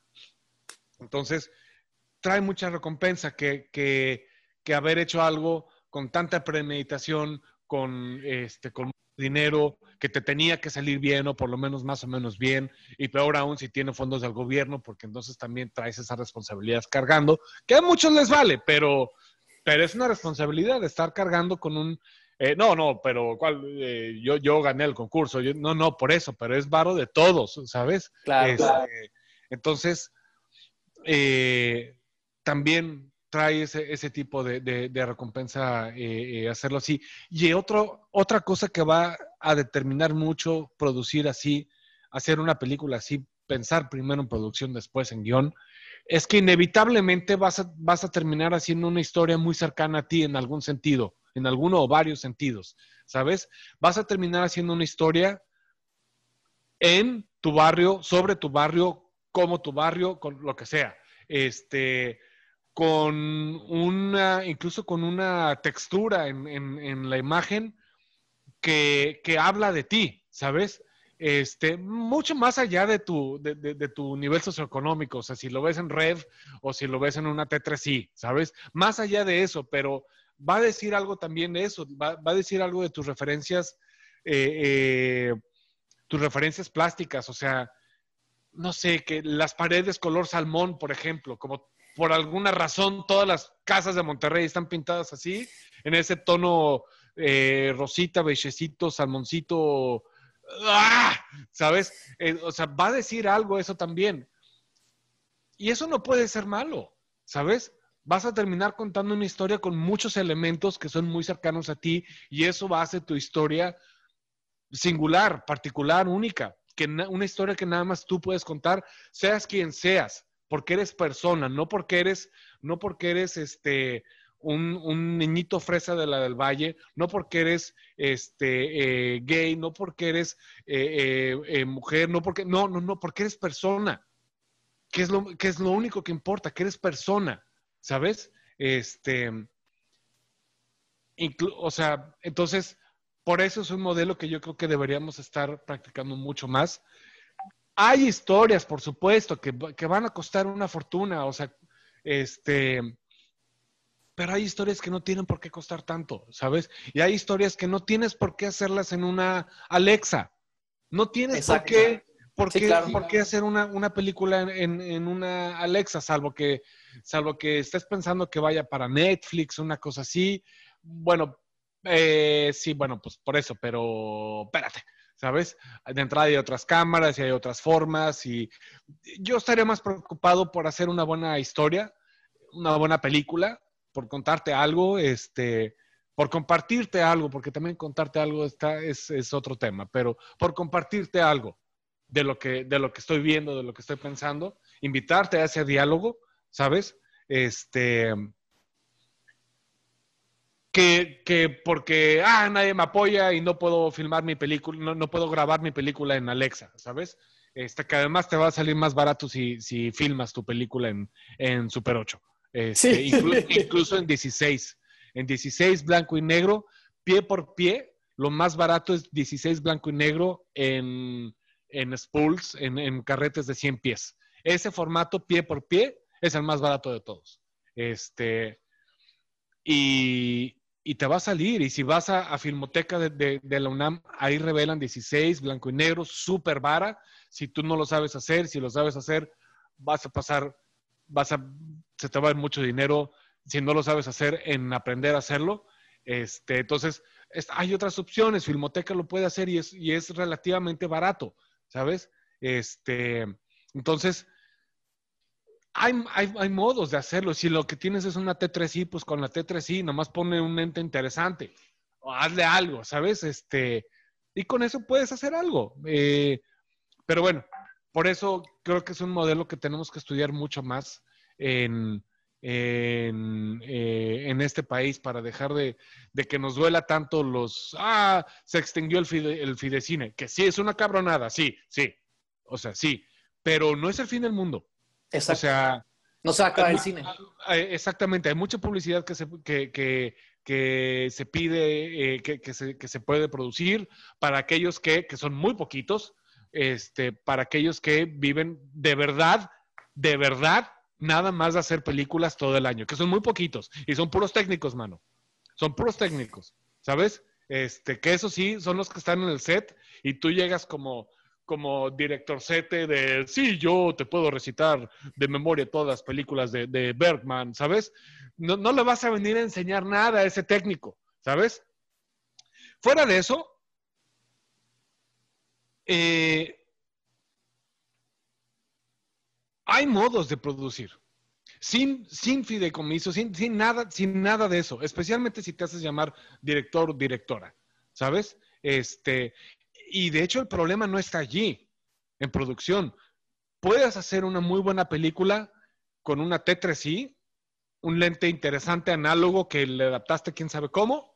Entonces, trae mucha recompensa que, que, que haber hecho algo con tanta premeditación, con, este, con dinero que te tenía que salir bien o por lo menos más o menos bien, y peor aún si tiene fondos del gobierno, porque entonces también traes esa responsabilidad cargando, que a muchos les vale, pero, pero es una responsabilidad de estar cargando con un... Eh, no, no, pero ¿cuál? Eh, yo, yo gané el concurso, no, no, por eso, pero es varo de todos, ¿sabes? Claro. Este, entonces, eh, también trae ese, ese tipo de, de, recompensa eh, eh, hacerlo así. Y otro, otra cosa que va a determinar mucho producir así, hacer una película así, pensar primero en producción, después en guion, es que inevitablemente vas a, vas a terminar haciendo una historia muy cercana a ti en algún sentido, en alguno o varios sentidos, ¿sabes? Vas a terminar haciendo una historia en tu barrio, sobre tu barrio, como tu barrio, con lo que sea. Este, con una, incluso con una textura en, la imagen que, habla de ti, ¿sabes? Este, mucho más allá de tu, de, tu nivel socioeconómico, o sea, si lo ves en Red o si lo ves en una T3i, ¿sabes? Más allá de eso, pero va a decir algo también de eso, va, a decir algo de tus referencias, eh, eh, tus referencias plásticas, o sea, no sé, que las paredes color salmón, por ejemplo, como por alguna razón todas las casas de Monterrey están pintadas así, en ese tono eh, rosita, bechecito, salmoncito, ¡ah! ¿sabes? Eh, o sea, va a decir algo eso también. Y eso no puede ser malo, ¿sabes? Vas a terminar contando una historia con muchos elementos que son muy cercanos a ti y eso va a hacer tu historia singular, particular, única, que una historia que nada más tú puedes contar, seas quien seas porque eres persona, no porque eres, no porque eres este, un, niñito fresa de la del valle, no porque eres este, eh, gay, no porque eres eh, eh, mujer, no porque, no, no, no, porque eres persona, que es lo, que es lo único que importa, que eres persona, ¿sabes? Este, o sea, entonces, por eso es un modelo que yo creo que deberíamos estar practicando mucho más. Hay historias, por supuesto, que, van a costar una fortuna, o sea, este, pero hay historias que no tienen por qué costar tanto, ¿sabes? Y hay historias que no tienes por qué hacerlas en una Alexa. No tienes por qué, por, qué, hacer una, película en, una Alexa, salvo que, salvo que estés pensando que vaya para Netflix, una cosa así. Bueno, eh, sí, bueno, pues por eso, pero espérate. ¿Sabes? De entrada hay otras cámaras y hay otras formas y yo estaría más preocupado por hacer una buena historia, una buena película, por contarte algo, este, por compartirte algo, porque también contarte algo está, es, otro tema, pero por compartirte algo de lo, que, de lo que estoy viendo, de lo que estoy pensando, invitarte a ese diálogo, ¿sabes? Este, que, porque, ah, nadie me apoya y no puedo filmar mi película, no, puedo grabar mi película en Alexa, ¿sabes? Este, que además te va a salir más barato si, si filmas tu película en, en Super 8. Este, sí. incluso, en 16. En 16 blanco y negro, pie por pie, lo más barato es 16 blanco y negro en, en spools, en, en carretes de 100 pies. Ese formato pie por pie es el más barato de todos. Este, y, y te va a salir. Y si vas a, Filmoteca de, la UNAM, ahí revelan 16, blanco y negro, súper vara. Si tú no lo sabes hacer, si lo sabes hacer, vas a pasar, vas a, se te va a dar mucho dinero si no lo sabes hacer en aprender a hacerlo. Este, entonces, hay otras opciones. Filmoteca lo puede hacer y es, y es relativamente barato, ¿sabes? Este, entonces, hay, modos de hacerlo. Si lo que tienes es una T3i, pues con la T3i nomás pone un ente interesante. O hazle algo, ¿sabes? Este, y con eso puedes hacer algo. Eh, pero bueno, por eso creo que es un modelo que tenemos que estudiar mucho más en, en, eh, este país para dejar de, que nos duela tanto los, ah, se extinguió el, fide, el Fidecine, que sí es una cabronada, sí, sí, o sea, sí, pero no es el fin del mundo. Exacto. O sea, no se acaba el cine. Exactamente, hay mucha publicidad que se, que, que, se pide, eh, que, se, que, se, puede producir para aquellos que, son muy poquitos, este, para aquellos que viven de verdad, de verdad, nada más de hacer películas todo el año, que son muy poquitos y son puros técnicos, mano. Son puros técnicos, ¿sabes? Este, que eso sí, son los que están en el set y tú llegas como, como director sete de, sí, yo te puedo recitar de memoria todas las películas de, Bergman, ¿sabes? No, no le vas a venir a enseñar nada a ese técnico, ¿sabes? Fuera de eso, eh, hay modos de producir. Sin, sin fideicomiso, sin, sin, nada, sin nada de eso, especialmente si te haces llamar director o directora, ¿sabes? Este, y de hecho el problema no está allí, en producción. Puedes hacer una muy buena película con una T3i, un lente interesante análogo que le adaptaste quién sabe cómo,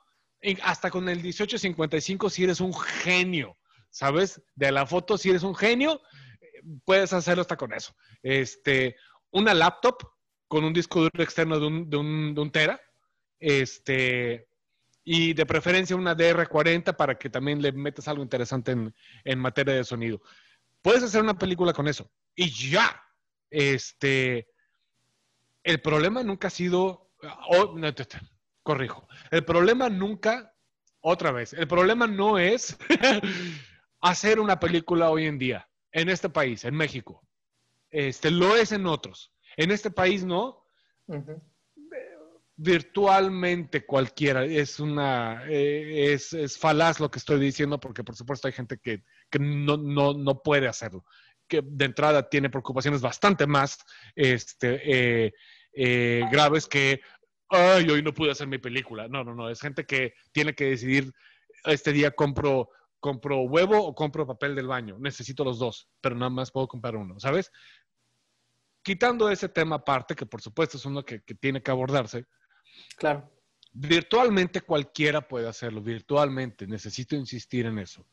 hasta con el 1855 si eres un genio, ¿sabes? De la foto, si eres un genio, puedes hacerlo hasta con eso. Este, una laptop con un disco duro externo de un, de un, de un tera, este, y de preferencia una DR40 para que también le metas algo interesante en, en, materia de sonido. Puedes hacer una película con eso y ya. Este, el problema nunca ha sido, oh, no, te, corrijo, el problema nunca, otra vez, el problema no es hacer una película hoy en día, en este país, en México. Este, lo es en otros. En este país no. Virtualmente cualquiera. Es una, eh, es, es, falaz lo que estoy diciendo porque por supuesto hay gente que, que no, no, no, puede hacerlo. Que de entrada tiene preocupaciones bastante más este, eh, eh, graves que, ay, hoy no pude hacer mi película. No, no, no. Es gente que tiene que decidir, este día compro compro huevo o compro papel del baño. Necesito los dos, pero nada más puedo comprar uno, ¿sabes? Quitando ese tema aparte, que por supuesto es uno que, que tiene que abordarse. Claro. Virtualmente cualquiera puede hacerlo, virtualmente. Necesito insistir en eso.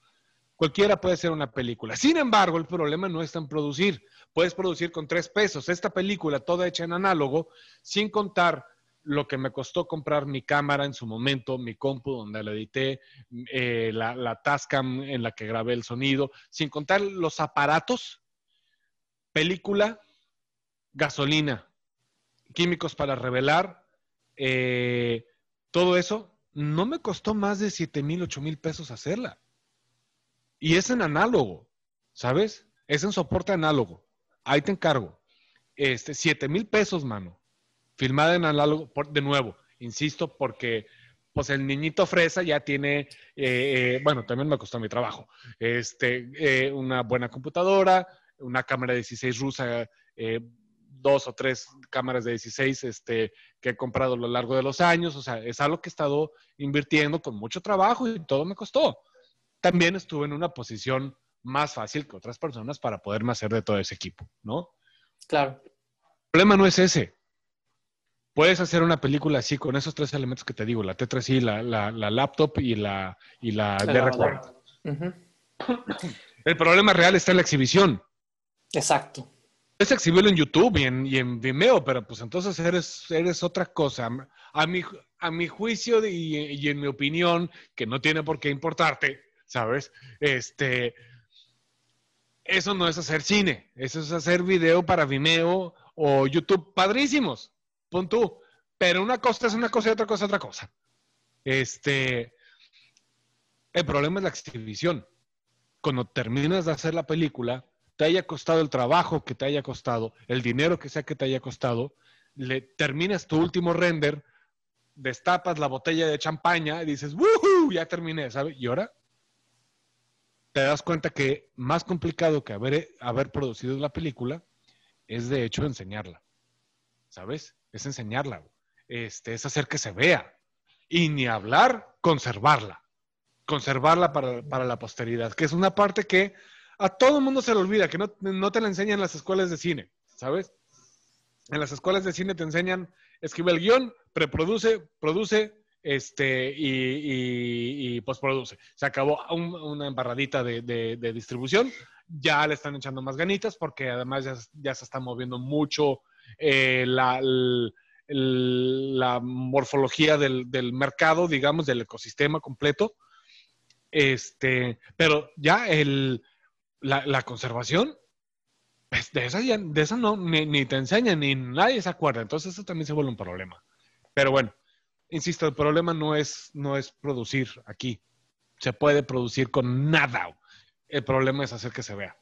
Cualquiera puede hacer una película. Sin embargo, el problema no está en producir. Puedes producir con tres pesos. Esta película, toda hecha en análogo, sin contar lo que me costó comprar mi cámara en su momento, mi compu donde la edité, eh, la, la Tascam en la que grabé el sonido, sin contar los aparatos, película, gasolina, químicos para revelar, eh, todo eso, no me costó más de 7 mil, 8 mil pesos hacerla. Y es en análogo, ¿sabes? Es en soporte análogo. Ahí te encargo. Este, 7 mil pesos, mano filmada en análogo, de nuevo, insisto, porque pues el niñito fresa ya tiene, eh, eh, bueno, también me costó mi trabajo, este, una buena computadora, una cámara de 16 rusa, dos o tres cámaras de 16 este, que he comprado a lo largo de los años, o sea, es algo que he estado invirtiendo con mucho trabajo y todo me costó. También estuve en una posición más fácil que otras personas para poderme hacer de todo ese equipo, ¿no? Claro. El problema no es ese puedes hacer una película así con esos tres elementos que te digo, la T3i, la, la, la laptop y la, y la DR40. Uh -huh. El problema real está en la exhibición. Exacto. Puedes exhibirlo en YouTube y en, Vimeo, pero pues entonces eres, eres otra cosa. A mi, a mi juicio y, y, en mi opinión, que no tiene por qué importarte, ¿sabes? Este, eso no es hacer cine, eso es hacer video para Vimeo o YouTube, padrísimos, pon tú. Pero una cosa es una cosa y otra cosa es otra cosa. Este, el problema es la exhibición. Cuando terminas de hacer la película, te haya costado el trabajo que te haya costado, el dinero que sea que te haya costado, le terminas tu último render, destapas la botella de champaña y dices, ¡Woohoo! Ya terminé, ¿sabes? Y ahora te das cuenta que más complicado que haber, haber producido la película es de hecho enseñarla. ¿Sabes? es enseñarla, este, es hacer que se vea. Y ni hablar, conservarla. Conservarla para, para, la posteridad, que es una parte que a todo el mundo se le olvida, que no, no, te la enseñan en las escuelas de cine, ¿sabes? En las escuelas de cine te enseñan, escribe el guion, preproduce, produce, este, y, y, y postproduce. Se acabó un, una embarradita de, de, distribución, ya le están echando más ganitas porque además ya, ya se está moviendo mucho eh, la, el, la, morfología del, del, mercado, digamos, del ecosistema completo. Este, pero ya el, la, conservación, pues de esa, ya- de esa no, ni, ni te enseñan, ni nadie se acuerda. Entonces eso también se vuelve un problema. Pero bueno, insisto, el problema no es, no es producir aquí. Se puede producir con nada. El problema es hacer que se vea.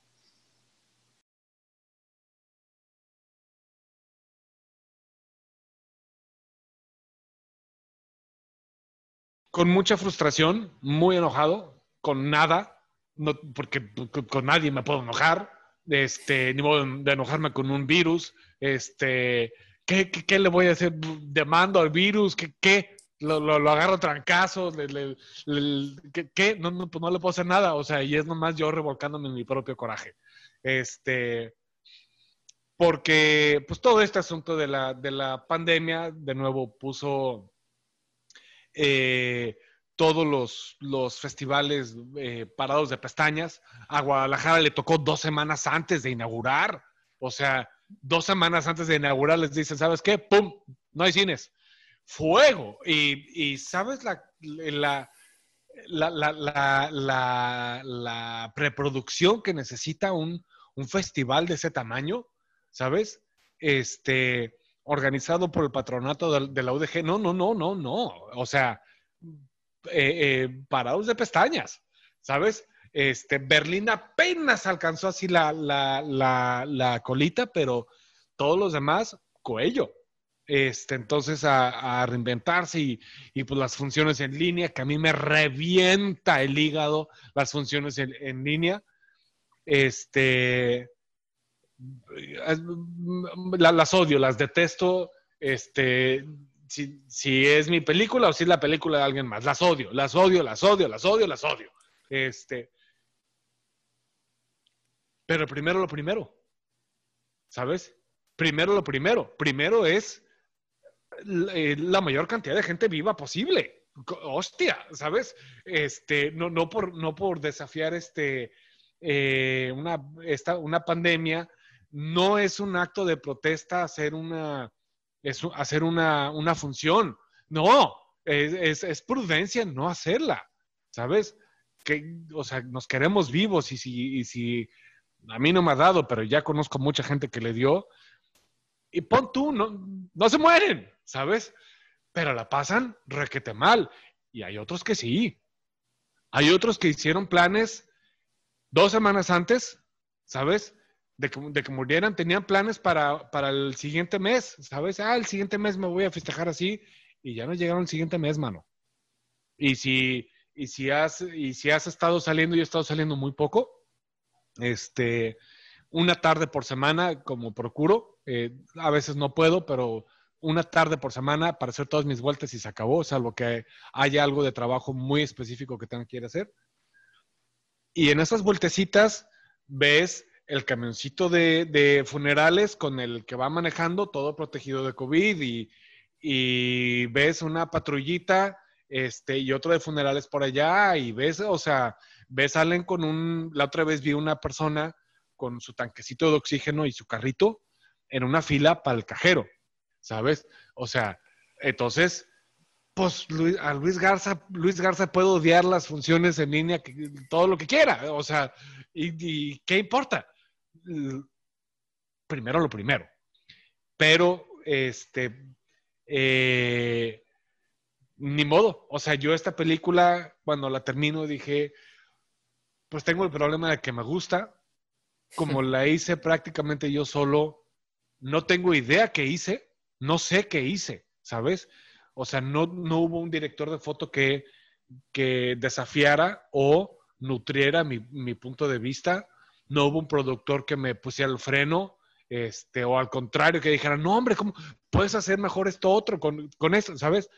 Con mucha frustración, muy enojado, con nada, no, porque con, nadie me puedo enojar, este, ni modo de enojarme con un virus, este, ¿qué, qué, qué le voy a hacer? ¿Demando al virus? ¿Qué? qué? Lo, lo, lo agarro le, le- le- ¿qué? qué? No, no, pues no le puedo hacer nada, o sea, y es nomás yo revolcándome en mi propio coraje. Este, porque pues todo este asunto de la, de la pandemia, de nuevo, puso eh, todos los, los festivales eh, parados de pestañas. A Guadalajara le tocó dos semanas antes de inaugurar. O sea, dos semanas antes de inaugurar les dicen, ¿sabes qué? ¡Pum! No hay cines. Fuego. Y, y ¿sabes la, la, la, la, preproducción que necesita un, un festival de ese tamaño? ¿Sabes? Este, organizado por el patronato de, de la UDG. No, no, no, no, no. O sea, eh, eh, parados de pestañas, ¿sabes? Este, Berlín apenas alcanzó así la, la, la, colita, pero todos los demás, cuello. Este, entonces a, reinventarse y, y, pues las funciones en línea, que a mí me revienta el hígado, las funciones en, en línea. Este, la- las odio, las detesto. Este, si, si es mi película o si es la película de alguien más. Las odio, las odio, las odio, las odio, las odio. Este, pero primero lo primero, ¿sabes? Primero lo primero. Primero es eh, la mayor cantidad de gente viva posible. Hostia, ¿sabes? Este, no, no, por, no por desafiar este, eh, una, esta, una pandemia, no es un acto de protesta hacer una, hacer una, una función. No, es, es, es prudencia no hacerla, ¿sabes? Que, o sea, nos queremos vivos y si, y si a mí no me ha dado, pero ya conozco mucha gente que le dio, y pon tú, no, no se mueren, ¿sabes? Pero la pasan requete mal. Y hay otros que sí. Hay otros que hicieron planes dos semanas antes, ¿sabes? De que, de murieran, tenían planes para, para el siguiente mes, ¿sabes? Ah, el siguiente mes me voy a festejar así y ya no llegaron el siguiente mes, mano. Y si, y si, has, y si has estado saliendo, yo he estado saliendo muy poco, este, una tarde por semana, como procuro, eh, a veces no puedo, pero una tarde por semana para hacer todas mis vueltas y se acabó, salvo que haya algo de trabajo muy específico que tenga que hacer. Y en esas vueltecitas ves el camioncito de, funerales con el que va manejando, todo protegido de COVID, y, ves una patrullita este, y otro de funerales por allá, y ves, o sea, ves, salen con un, la otra vez vi una persona con su tanquecito de oxígeno y su carrito en una fila para el cajero, ¿sabes? O sea, entonces, pues Luis, a Luis Garza, Luis Garza puede odiar las funciones en línea, todo lo que quiera, o sea, ¿y, y qué importa? Primero lo primero. Pero, este, eh, ni modo. O sea, yo esta película, cuando la termino, dije, pues tengo el problema de que me gusta. Como la hice prácticamente yo solo, no tengo idea qué hice, no sé qué hice, ¿sabes? O sea, no, no hubo un director de foto que, que desafiara o nutriera mi, mi, punto de vista. No hubo un productor que me pusiera el freno, este, o al contrario, que dijera, no, hombre, ¿cómo puedes hacer mejor esto otro con, con esto, ¿sabes?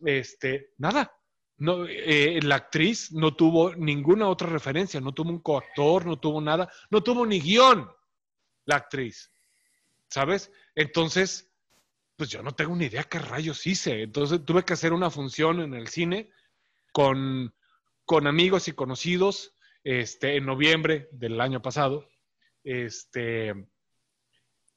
Este, nada. No, eh, la actriz no tuvo ninguna otra referencia, no tuvo un coactor, no tuvo nada, no tuvo ni guion la actriz, ¿sabes? Entonces, pues yo no tengo ni idea qué rayos hice. Entonces tuve que hacer una función en el cine con, con amigos y conocidos este, en noviembre del año pasado. Este,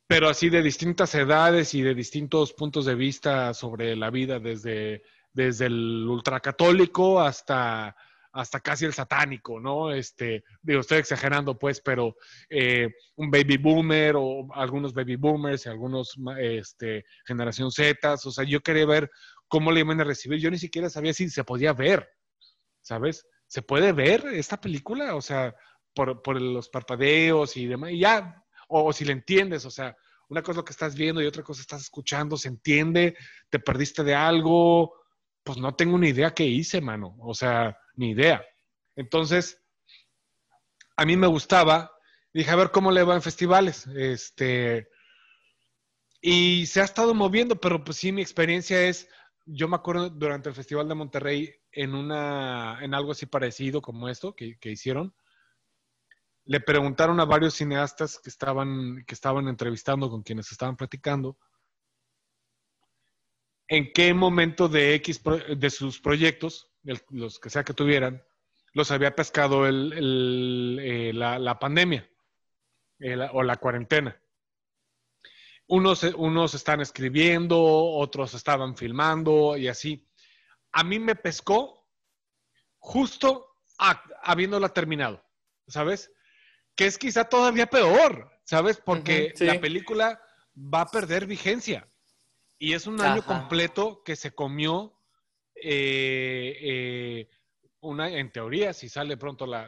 pero así de distintas edades y de distintos puntos de vista sobre la vida, desde, desde el ultracatólico hasta, hasta casi el satánico, ¿no? Este, digo, estoy exagerando, pues, pero eh, un baby boomer o algunos baby boomers y algunos, este, generación Z, o sea, yo quería ver cómo le iban a recibir. Yo ni siquiera sabía si se podía ver, ¿sabes? ¿Se puede ver esta película? O sea, por, por los parpadeos y demás, y ya, o, si le entiendes, o sea, una cosa es lo que estás viendo y otra cosa estás escuchando, se entiende, te perdiste de algo, pues no tengo ni idea qué hice, mano, o sea, ni idea. Entonces, a mí me gustaba, dije, a ver cómo le va en festivales, este, y se ha estado moviendo, pero pues sí, mi experiencia es, yo me acuerdo durante el Festival de Monterrey en una, en algo así parecido como esto que, que hicieron, le preguntaron a varios cineastas que estaban, que estaban entrevistando con quienes estaban platicando en qué momento de X de sus proyectos, los que sea que tuvieran, los había pescado el, eh, la, pandemia o la cuarentena. Unos, unos están escribiendo, otros estaban filmando y así. A mí me pescó justo habiéndola terminado, ¿sabes? que es quizá todavía peor, ¿sabes? Porque la película va a perder vigencia. Y es un año completo que se comió eh, eh, una, en teoría, si sale pronto la,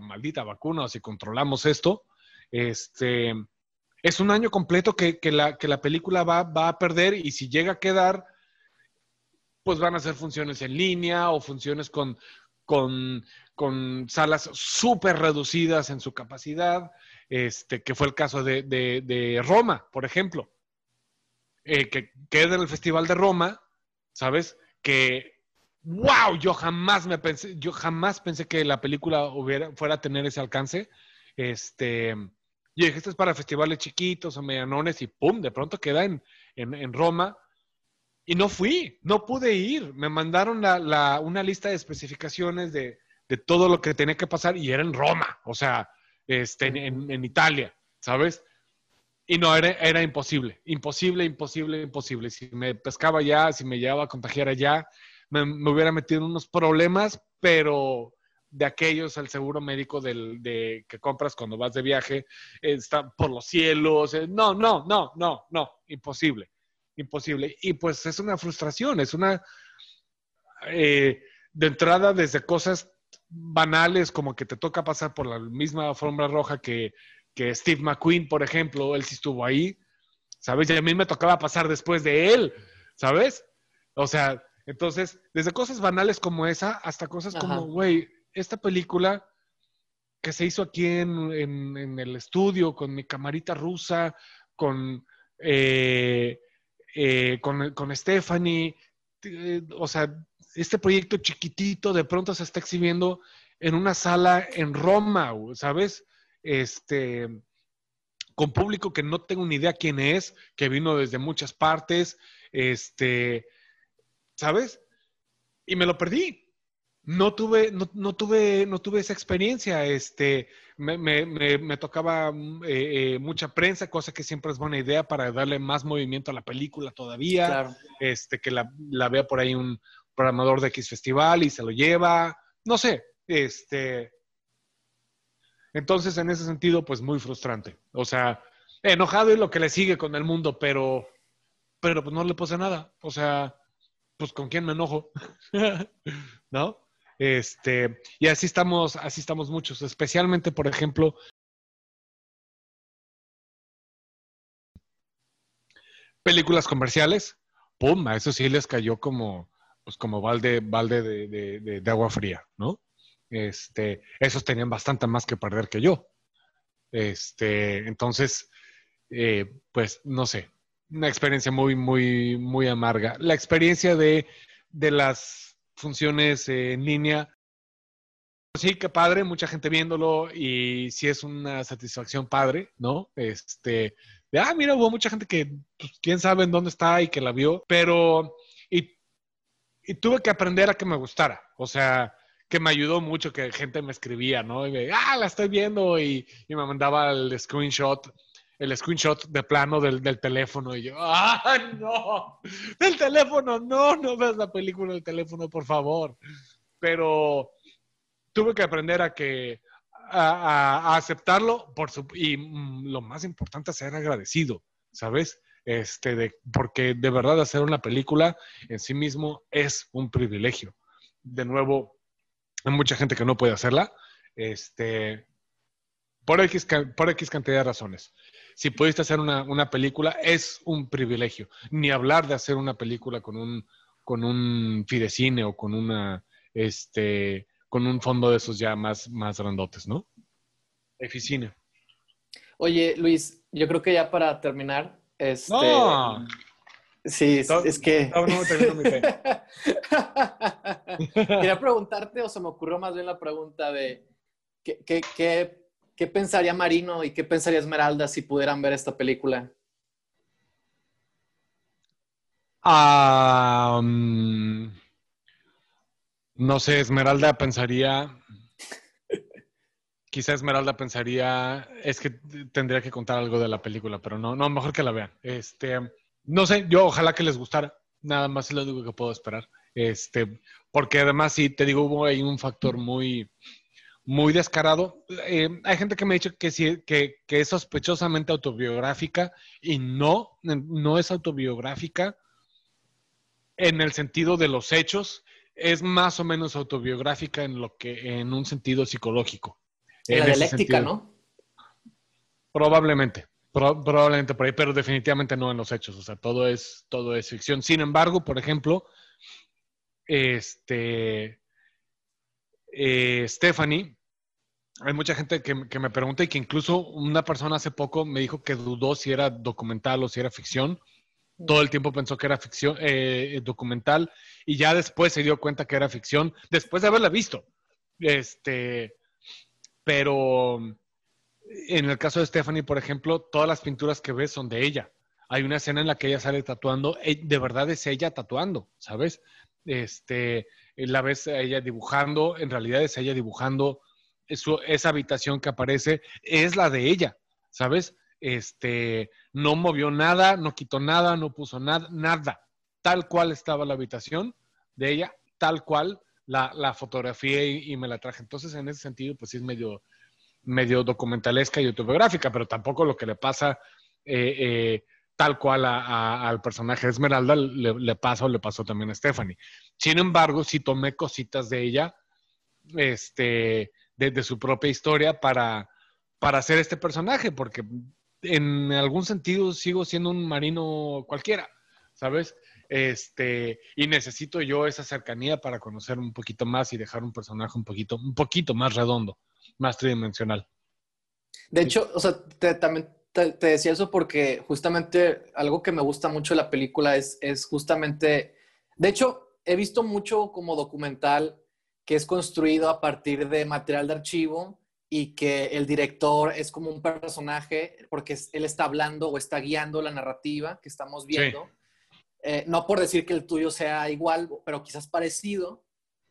maldita vacuna o si controlamos esto, este, es un año completo que, la, que la película va, va, a perder y si llega a quedar, pues van a ser funciones en línea o funciones con, con con salas súper reducidas en su capacidad, este, que fue el caso de, Roma, por ejemplo, eh, que queda en el Festival de Roma, ¿sabes? Que, wow, yo jamás me pensé, yo jamás pensé que la película hubiera, fuera a tener ese alcance. Este, yo dije, esto es para festivales chiquitos o medianones y pum, de pronto queda en, en, Roma. Y no fui, no pude ir. Me mandaron la, una lista de especificaciones de, todo lo que tenía que pasar y era en Roma, o sea, este, en, Italia, ¿sabes? Y no, era, era imposible, imposible, imposible, imposible. Si me pescaba ya, si me llevaba a contagiar allá, me, hubiera metido en unos problemas, pero de aquellos al seguro médico del, de, que compras cuando vas de viaje, está por los cielos. Eh, no, no, no, no, no, imposible, imposible. Y pues es una frustración, es una... Eh, de entrada desde cosas banales como que te toca pasar por la misma alfombra roja que, Steve McQueen, por ejemplo, él sí estuvo ahí, ¿sabes? Y a mí me tocaba pasar después de él, ¿sabes? O sea, entonces, desde cosas banales como esa hasta cosas como, güey, esta película que se hizo aquí en, el estudio con mi camarita rusa, con, eh, eh, con, con Stephanie, eh, o sea, este proyecto chiquitito de pronto se está exhibiendo en una sala en Roma, ¿sabes? Este, con público que no tengo ni idea quién es, que vino desde muchas partes, este, ¿sabes? Y me lo perdí. No tuve, no, tuve, no tuve esa experiencia. Este, me, tocaba eh, eh, mucha prensa, cosa que siempre es buena idea para darle más movimiento a la película todavía. Este, que la, la vea por ahí un, programador de X Festival y se lo lleva, no sé, este... Entonces, en ese sentido, pues muy frustrante. O sea, enojado y lo que le sigue con el mundo, pero, pero pues no le puse nada. O sea, pues con quién me enojo, ¿no? Este, y así estamos, así estamos muchos, especialmente, por ejemplo, películas comerciales, pum, a eso sí les cayó como, pues como balde, balde de, agua fría, ¿no? Este, esos tenían bastante más que perder que yo. Este, entonces, eh, pues no sé, una experiencia muy, muy, muy amarga. La experiencia de, las funciones en línea, sí, que padre, mucha gente viéndolo y sí es una satisfacción padre, ¿no? Este, de, ah, mira, hubo mucha gente que, pues, quién sabe en dónde está y que la vio, pero, y y tuve que aprender a que me gustara. O sea, que me ayudó mucho que gente me escribía, ¿no? Y me, ah, la estoy viendo y, me mandaba el screenshot, el screenshot de plano del, teléfono. Y yo, ah, no, del teléfono, no, no veas la película del teléfono, por favor. Pero, tuve que aprender a que a, aceptarlo por su, y mm, lo más importante es ser agradecido, ¿sabes? Este, de, porque de verdad hacer una película en sí mismo es un privilegio. De nuevo, hay mucha gente que no puede hacerla, este, por X, por X cantidad de razones. Si pudiste hacer una, una, película, es un privilegio. Ni hablar de hacer una película con un, con un fidecine o con una, este, con un fondo de esos ya más, más grandotes, ¿no? Eficine. Oye, Luis, yo creo que ya para terminar, este... No. Sí, es, que... No, no Quería preguntarte, o se me ocurrió más bien la pregunta de ¿qué, qué, qué, qué pensaría Marino y qué pensaría Esmeralda si pudieran ver esta película? No sé, Esmeralda pensaría. Quizá Esmeralda pensaría. Es que tendría que contar algo de la película, pero no, no, mejor que la vean. Este, no sé, yo ojalá que les gustara. Nada más es lo único que puedo esperar. Este, porque además, sí, te digo, hubo ahí un factor muy, muy descarado. Eh, hay gente que me ha dicho que, sí, que, que es sospechosamente autobiográfica y no, no es autobiográfica en el sentido de los hechos, es más o menos autobiográfica en lo que, en un sentido psicológico. En, la dialéctica, ¿no? Probablemente, probablemente por ahí, pero definitivamente no en los hechos. O sea, todo es, todo es ficción. Sin embargo, por ejemplo, este eh, Stephanie, hay mucha gente que, que, me pregunta y que incluso una persona hace poco me dijo que dudó si era documental o si era ficción todo el tiempo pensó que era ficción eh, documental y ya después se dio cuenta que era ficción después de haberla visto. Este, pero en el caso de Stephanie, por ejemplo, todas las pinturas que ves son de ella. Hay una escena en la que ella sale tatuando, e, de verdad es ella tatuando, ¿sabes? Este, la ves a ella dibujando, en realidad es ella dibujando, esa habitación que aparece es la de ella, ¿sabes? este, no movió nada, no quitó nada, no puso nada, nada. Tal cual estaba la habitación de ella, tal cual la, la fotografié y, me la traje. Entonces, en ese sentido, pues sí es medio, medio documentalesca y autobiográfica, pero tampoco lo que le pasa eh, eh, tal cual al personaje de Esmeralda le, le, pasa o le pasó también a Stephanie. Sin embargo, sí tomé cositas de ella, este, de, su propia historia para, para hacer este personaje, porque en algún sentido sigo siendo un marino cualquiera, ¿sabes? Este, y necesito yo esa cercanía para conocer un poquito más y dejar un personaje un poquito, un poquito más redondo, más tridimensional. De hecho, o sea, también te, decía eso porque justamente algo que me gusta mucho de la película es, es justamente, de hecho, he visto mucho como documental que es construido a partir de material de archivo y que el director es como un personaje porque él está hablando o está guiando la narrativa que estamos viendo. Eh, no por decir que el tuyo sea igual, pero quizás parecido,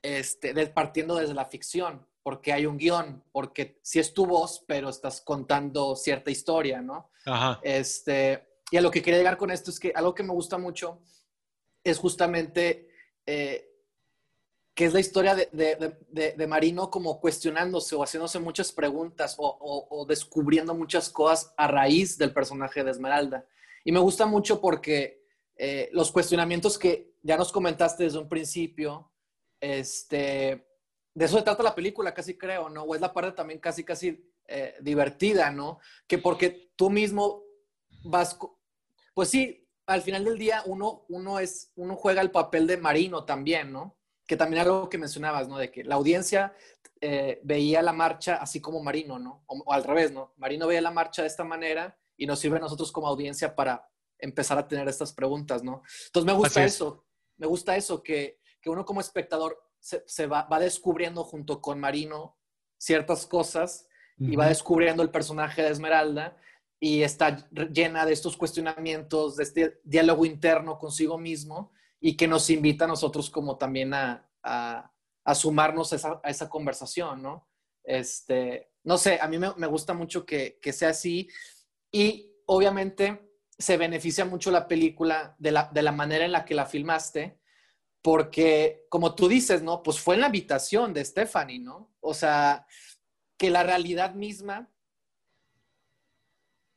este, partiendo desde la ficción, porque hay un guion, porque sí es tu voz, pero estás contando cierta historia, ¿no? Ajá. Este, y a lo que quería llegar con esto es que algo que me gusta mucho es justamente eh, que es la historia de, Marino como cuestionándose o haciéndose muchas preguntas o, descubriendo muchas cosas a raíz del personaje de Esmeralda. Y me gusta mucho porque eh, los cuestionamientos que ya nos comentaste desde un principio, este, de eso se trata la película, casi creo, ¿no? O es la parte también casi, casi eh, divertida, ¿no? Que porque tú mismo vas, pues sí, al final del día uno, uno, es, uno juega el papel de Marino también, ¿no? que también algo que mencionabas, ¿no? De que la audiencia eh, veía la marcha así como Marino, ¿no? O, al revés, ¿no? Marino veía la marcha de esta manera y nos sirve a nosotros como audiencia para empezar a tener estas preguntas, ¿no? Entonces me gusta eso, me gusta eso, que, que uno como espectador se, se va, va, descubriendo junto con Marino ciertas cosas y va descubriendo el personaje de Esmeralda y está llena de estos cuestionamientos, de este diálogo interno consigo mismo y que nos invita a nosotros como también a, a, sumarnos a esa, a esa, conversación, ¿no? Este, no sé, a mí me, me gusta mucho que, que, sea así y obviamente se beneficia mucho la película de la, de la, manera en la que la filmaste, porque como tú dices, ¿no? Pues fue en la habitación de Stephanie, ¿no? O sea, que la realidad misma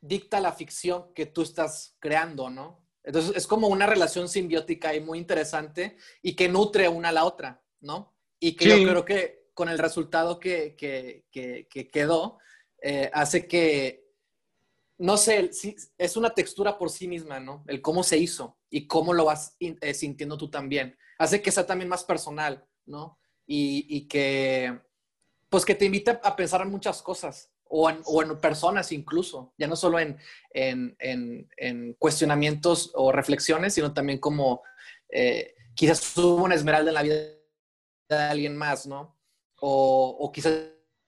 dicta la ficción que tú estás creando, ¿no? Entonces es como una relación simbiótica y muy interesante y que nutre una a la otra, ¿no? Y que yo creo que con el resultado que, quedó, eh, hace que, no sé, es una textura por sí misma, ¿no? El cómo se hizo y cómo lo vas eh, sintiendo tú también. Hace que sea también más personal, ¿no? Y, y que, pues que te invite a pensar en muchas cosas, o en, personas incluso, ya no solo en, cuestionamientos o reflexiones, sino también como eh, quizás hubo una esmeralda en la vida de alguien más, ¿no? O, quizás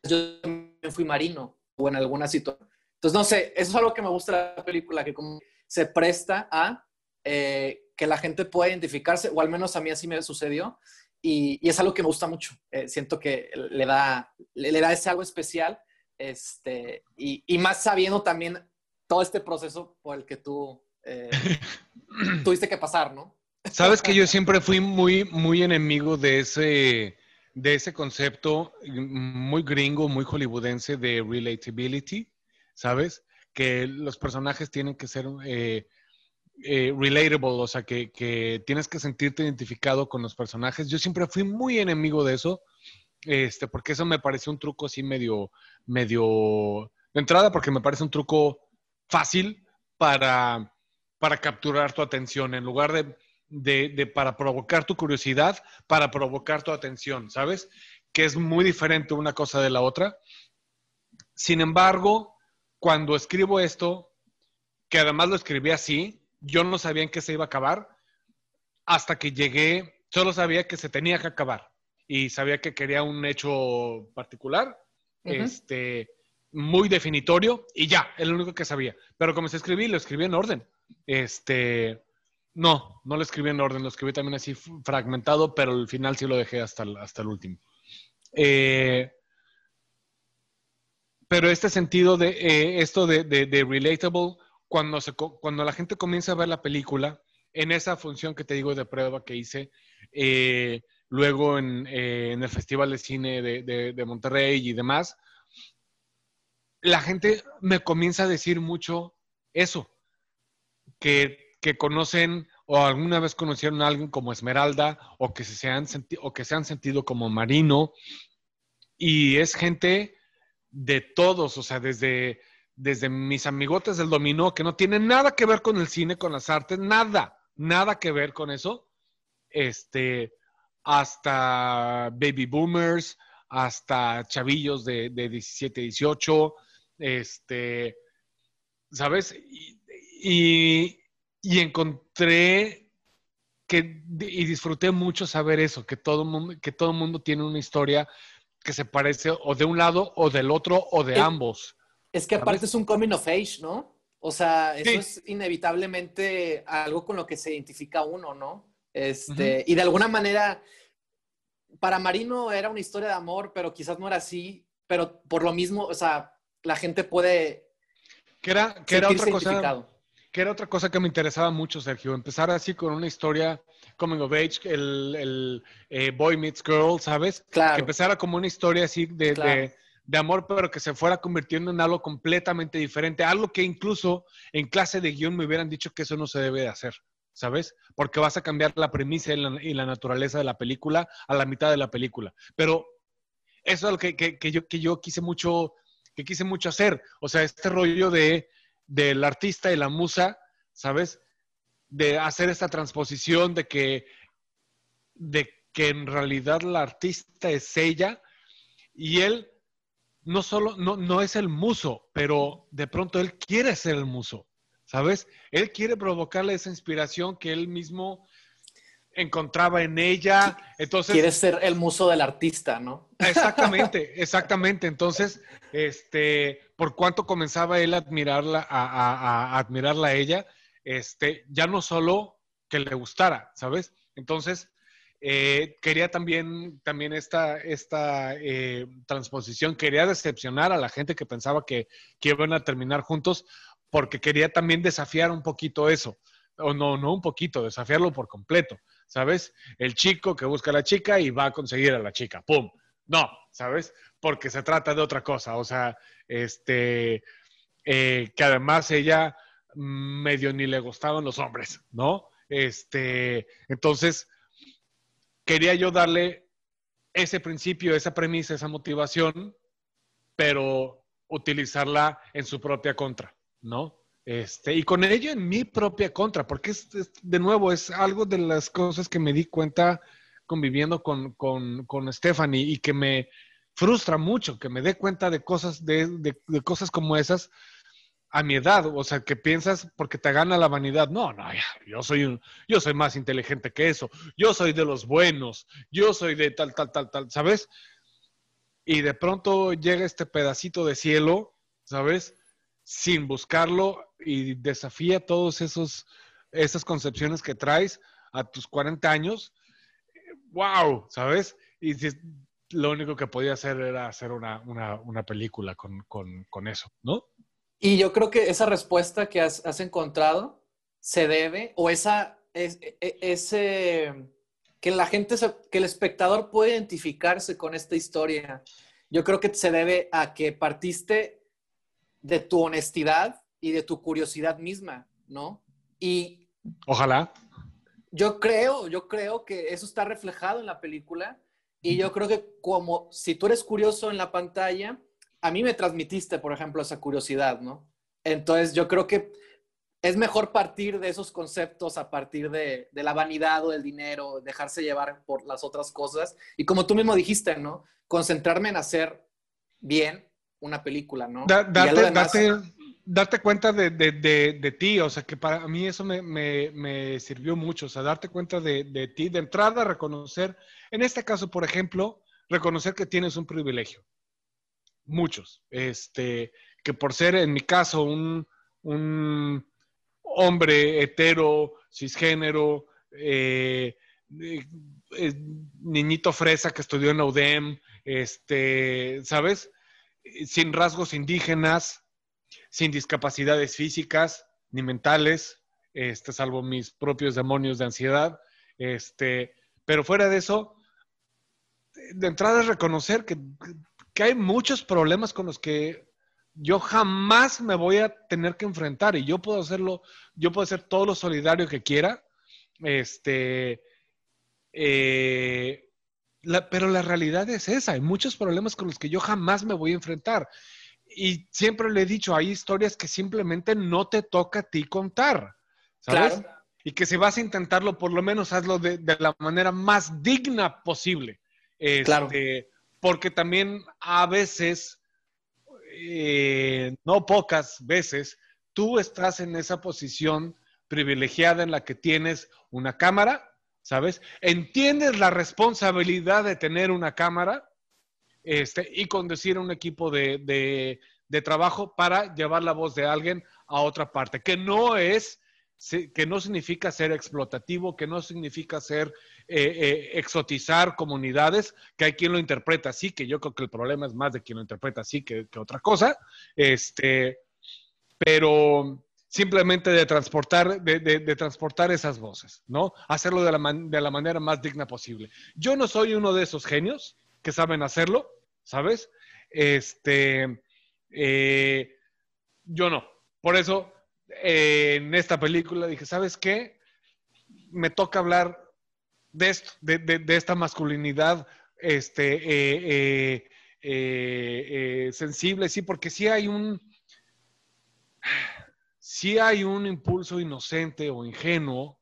yo también fui marino o en alguna situación. Entonces, no sé, eso es algo que me gusta de la película, que como se presta a eh, que la gente pueda identificarse, o al menos a mí así me sucedió, y, es algo que me gusta mucho. Eh, siento que le da, le da ese algo especial este, y, más sabiendo también todo este proceso por el que tú eh, tuviste que pasar, ¿no? Sabes que yo siempre fui muy, muy enemigo de ese, de ese concepto muy gringo, muy hollywoodense de relatability, ¿sabes? Que los personajes tienen que ser eh, eh, relatable, o sea, que, que, tienes que sentirte identificado con los personajes. Yo siempre fui muy enemigo de eso este, porque eso me parece un truco así medio, medio, de entrada, porque me parece un truco fácil para, para capturar tu atención, en lugar de, de, para provocar tu curiosidad, para provocar tu atención, ¿sabes? Que es muy diferente una cosa de la otra. Sin embargo, cuando escribo esto, que además lo escribí así, yo no sabía en qué se iba a acabar, hasta que llegué, solo sabía que se tenía que acabar y sabía que quería un hecho particular, este, muy definitorio y ya, es lo único que sabía. Pero como se escribí, lo escribí en orden. Este, no, no lo escribí en orden, lo escribí también así fragmentado, pero al final sí lo dejé hasta el, hasta el último. Eh, pero este sentido de eh, esto de, de, relatable, cuando, se, cuando la gente comienza a ver la película, en esa función que te digo de prueba que hice, eh, luego eh, en, el Festival de Cine de, Monterrey y demás, la gente me comienza a decir mucho eso, que, conocen o alguna vez conocieron a alguien como Esmeralda o que se han, o que se han sentido como Marino. Y es gente de todos, o sea, desde, desde mis amigotes del dominó, que no tienen nada que ver con el cine, con las artes, nada, nada que ver con eso. Este, hasta baby boomers, hasta chavillos de, 17, 18, este, ¿sabes? Y, encontré que, y disfruté mucho saber eso, que todo mundo, que todo mundo tiene una historia que se parece o de un lado o del otro o de ambos. Es que aparte es un coming of age, ¿no? O sea, eso es inevitablemente algo con lo que se identifica uno, ¿no? Este, Y de alguna manera, para Marino era una historia de amor, pero quizás no era así, pero por lo mismo, o sea, la gente puede... Que era, que era otra cosa... Que era otra cosa que me interesaba mucho, Sergio. Empezar así con una historia coming of age, el, eh, boy meets girl, ¿sabes? Claro. Que empezara como una historia así de, de amor, pero que se fuera convirtiendo en algo completamente diferente. Algo que incluso en clase de guion me hubieran dicho que eso no se debe de hacer. ¿sabes? Porque vas a cambiar la premisa y la, naturaleza de la película a la mitad de la película. Pero eso es lo que, yo, que yo quise mucho, que quise mucho hacer. O sea, este rollo de, del artista y la musa, ¿sabes? De hacer esta transposición de que, de que en realidad la artista es ella y él no solo, no, no es el muso, pero de pronto él quiere ser el muso. ¿sabes? Él quiere provocarle esa inspiración que él mismo encontraba en ella. Entonces, quiere ser el muso del artista, ¿no? Exactamente, exactamente. Entonces, este, por cuánto comenzaba él a admirarla, a, admirarla a ella, este, ya no solo que le gustara, ¿sabes? Entonces, eh, quería también, también esta, esta eh, transposición, quería decepcionar a la gente que pensaba que, iban a terminar juntos, porque quería también desafiar un poquito eso, o no, no un poquito, desafiarlo por completo, ¿sabes? El chico que busca a la chica y va a conseguir a la chica, ¡pum! No, ¿sabes? Porque se trata de otra cosa, o sea, este, eh, que además ella medio ni le gustaban los hombres, ¿no? Este, entonces, quería yo darle ese principio, esa premisa, esa motivación, pero utilizarla en su propia contra, ¿no? Este, y con ello en mi propia contra, porque es, de nuevo, es algo de las cosas que me di cuenta conviviendo con, con, con Stephanie y que me frustra mucho, que me dé cuenta de cosas, de, de, cosas como esas a mi edad, o sea, que piensas porque te gana la vanidad. No, no, yo soy un, yo soy más inteligente que eso. Yo soy de los buenos. Yo soy de tal, tal, tal, tal, ¿sabes? Y de pronto llega este pedacito de cielo, ¿sabes? Sin buscarlo y desafía todos esos esas concepciones que traes a tus 40 años. ¡Wow! ¿Sabes? Y lo único que podía hacer era hacer una, película con, eso, ¿no? Y yo creo que esa respuesta que has, encontrado se debe, o esa, es, e, e, ese, que la gente, que el espectador puede identificarse con esta historia, yo creo que se debe a que partiste de tu honestidad y de tu curiosidad misma, ¿no? Y... Ojalá. Yo creo, yo creo que eso está reflejado en la película y yo creo que como si tú eres curioso en la pantalla, a mí me transmitiste, por ejemplo, esa curiosidad, ¿no? Entonces yo creo que es mejor partir de esos conceptos a partir de, de, la vanidad o del dinero, dejarse llevar por las otras cosas. Y como tú mismo dijiste, ¿no? Concentrarme en hacer bien una película, ¿no? date, darte cuenta de, de, de, ti, o sea, que para mí eso me, me, me sirvió mucho, o sea, darte cuenta de, ti, de entrada, reconocer, en este caso, por ejemplo, reconocer que tienes un privilegio. Muchos. Este, que por ser, en mi caso, un, un hombre hetero, cisgénero, eh, eh, niñito fresa que estudió en UDEM, este, ¿sabes? Sin rasgos indígenas, sin discapacidades físicas ni mentales, este, salvo mis propios demonios de ansiedad. Este, pero fuera de eso, de entrada es reconocer que, que hay muchos problemas con los que yo jamás me voy a tener que enfrentar y yo puedo hacerlo, yo puedo hacer todo lo solidario que quiera, este, eh, pero la realidad es esa, hay muchos problemas con los que yo jamás me voy a enfrentar y siempre le he dicho, hay historias que simplemente no te toca a ti contar, ¿sabes? Y que si vas a intentarlo, por lo menos hazlo de, la manera más digna posible. claro. Porque también a veces, eh, no pocas veces, tú estás en esa posición privilegiada en la que tienes una cámara, ¿sabes? Entiendes la responsabilidad de tener una cámara, este, y conducir un equipo de, trabajo para llevar la voz de alguien a otra parte, que no es, que no significa ser explotativo, que no significa ser eh, eh, exotizar comunidades, que hay quien lo interpreta así, que yo creo que el problema es más de quien lo interpreta así que, otra cosa, este, pero simplemente de transportar, de, transportar esas voces, ¿no? Hacerlo de la, de la manera más digna posible. Yo no soy uno de esos genios que saben hacerlo, ¿sabes? Este, eh, yo no. Por eso, en esta película dije, ¿sabes qué? Me toca hablar de esto, de, esta masculinidad este, eh, sensible, sí, porque sí hay un, sí hay un impulso inocente o ingenuo,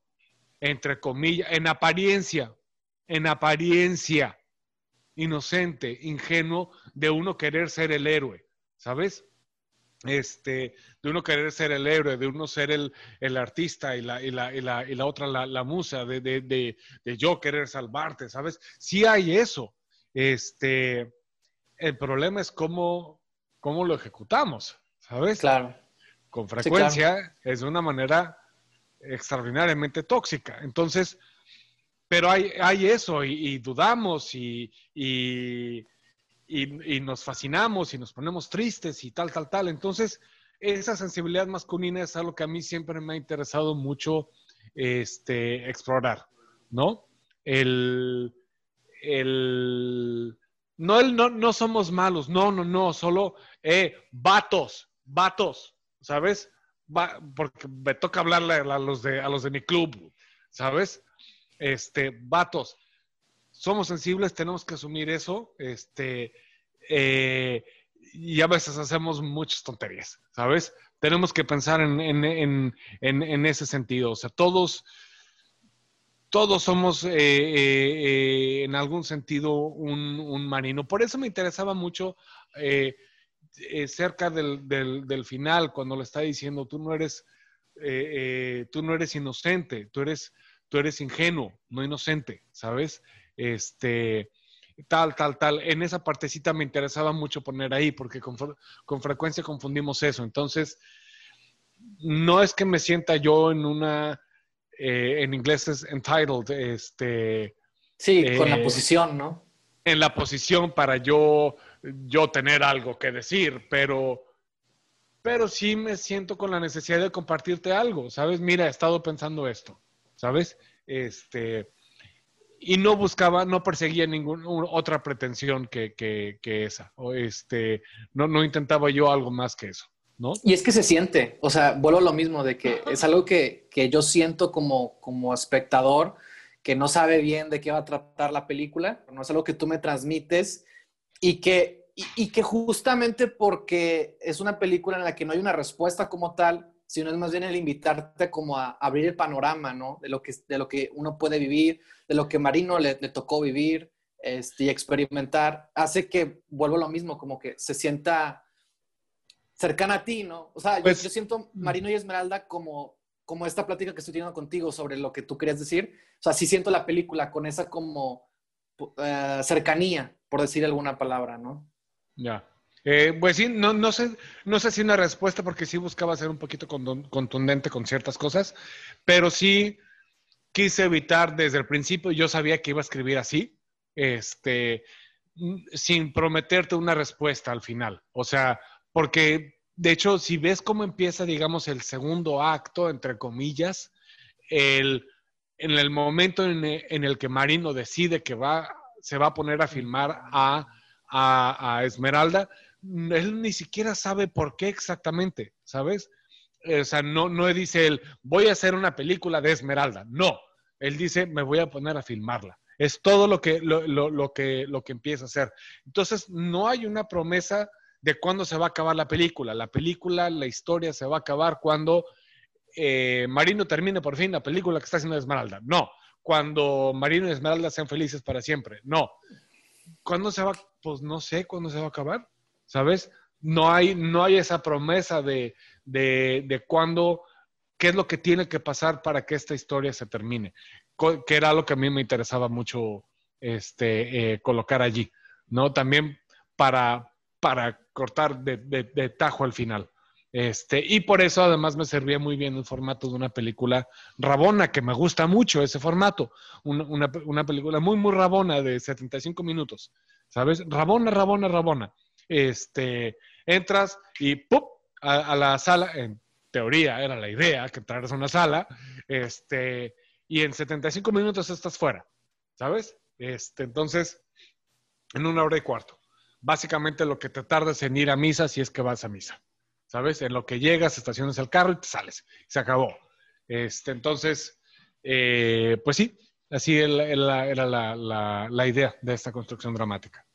entre comillas, en apariencia, en apariencia, inocente, ingenuo de uno querer ser el héroe, ¿sabes? Este, de uno querer ser el héroe, de uno ser el, artista y la, y la, y la, y la otra la, musa, de, de, de, yo querer salvarte, ¿sabes? Sí hay eso. Este, el problema es cómo, cómo lo ejecutamos, ¿sabes? Claro. Con frecuencia es de una manera extraordinariamente tóxica. Entonces, pero hay, hay eso y, dudamos y, y, nos fascinamos y nos ponemos tristes y tal, tal, tal. Entonces, esa sensibilidad masculina es algo que a mí siempre me ha interesado mucho este, explorar. ¿no? El, el, no, el, no, no somos malos, no, no, no, solo, eh, vatos, vatos, ¿sabes? Porque me toca hablarle a los de, a los de mi club, ¿sabes? Este, vatos, somos sensibles, tenemos que asumir eso, este, eh, y a veces hacemos muchas tonterías, ¿sabes? Tenemos que pensar en, en, en, en ese sentido, o sea, todos todos somos eh, eh, en algún sentido un, marino. Por eso me interesaba mucho cerca del, final, cuando le está diciendo, tú no eres, tú no eres inocente, tú eres, tú eres ingenuo, no inocente, ¿sabes? Este, tal, tal, tal. En esa partecita me interesaba mucho poner ahí, porque con, con frecuencia confundimos eso. Entonces, no es que me sienta yo en una eh, en inglés es entitled, este... Sí, con la eh, posición, ¿no? En la posición para yo, yo tener algo que decir, pero, pero sí me siento con la necesidad de compartirte algo, ¿sabes? Mira, he estado pensando esto, ¿sabes? Este, y no buscaba, no perseguía ninguna otra pretensión que, que, que esa, o este, no, no intentaba yo algo más que eso. Y es que se siente, o sea, vuelvo a lo mismo, de que es algo que, yo siento como, como espectador, que no sabe bien de qué va a tratar la película, no es algo que tú me transmites y que, y, que justamente porque es una película en la que no hay una respuesta como tal, sino es más bien el invitarte como a abrir el panorama, ¿no? De lo que, de lo que uno puede vivir, de lo que Marino le, le tocó vivir este, y experimentar, hace que, vuelvo a lo mismo, como que se sienta cercana a ti, ¿no? O sea, yo, pues, siento Marino y Esmeralda como, como esta plática que estoy teniendo contigo sobre lo que tú querías decir. O sea, sí siento la película con esa como eh, cercanía, por decir alguna palabra, ¿no? Ya. Eh, pues sí, no, no, sé, no sé si una respuesta, porque sí buscaba ser un poquito contundente con ciertas cosas, pero sí quise evitar desde el principio, yo sabía que iba a escribir así, este, sin prometerte una respuesta al final. O sea, porque de hecho, si ves cómo empieza, digamos, el segundo acto, entre comillas, el, en el momento en, el que Marino decide que va, se va a poner a filmar a, a, Esmeralda, él ni siquiera sabe por qué exactamente, ¿sabes? O sea, no, no dice él, voy a hacer una película de Esmeralda. No, él dice, me voy a poner a filmarla. Es todo lo que, lo, lo que, lo que empieza a hacer. Entonces, no hay una promesa de cuándo se va a acabar la película. La película, la historia se va a acabar cuando eh, Marino termine por fin la película que está haciendo Esmeralda. No. Cuando Marino y Esmeralda sean felices para siempre. No. ¿Cuándo se va? Pues no sé cuándo se va a acabar. ¿Sabes? No hay, no hay esa promesa de, de, de cuándo, qué es lo que tiene que pasar para que esta historia se termine. Que era lo que a mí me interesaba mucho este, eh, colocar allí. ¿No? También para, para cortar de, tajo al final. Este, y por eso además me servía muy bien el formato de una película rabona, que me gusta mucho ese formato. Una, película muy, muy rabona de 75 minutos. ¿Sabes? Rabona, rabona, rabona. Este, entras y ¡pum! A, la sala, en teoría era la idea que traeras a una sala, este, y en 75 minutos estás fuera. ¿Sabes? Este, entonces, en una hora y cuarto básicamente lo que te tardas en ir a misa si es que vas a misa. ¿Sabes? En lo que llegas, estacionas el carro y te sales. Se acabó. Este, entonces, eh, pues sí, así era la, idea de esta construcción dramática.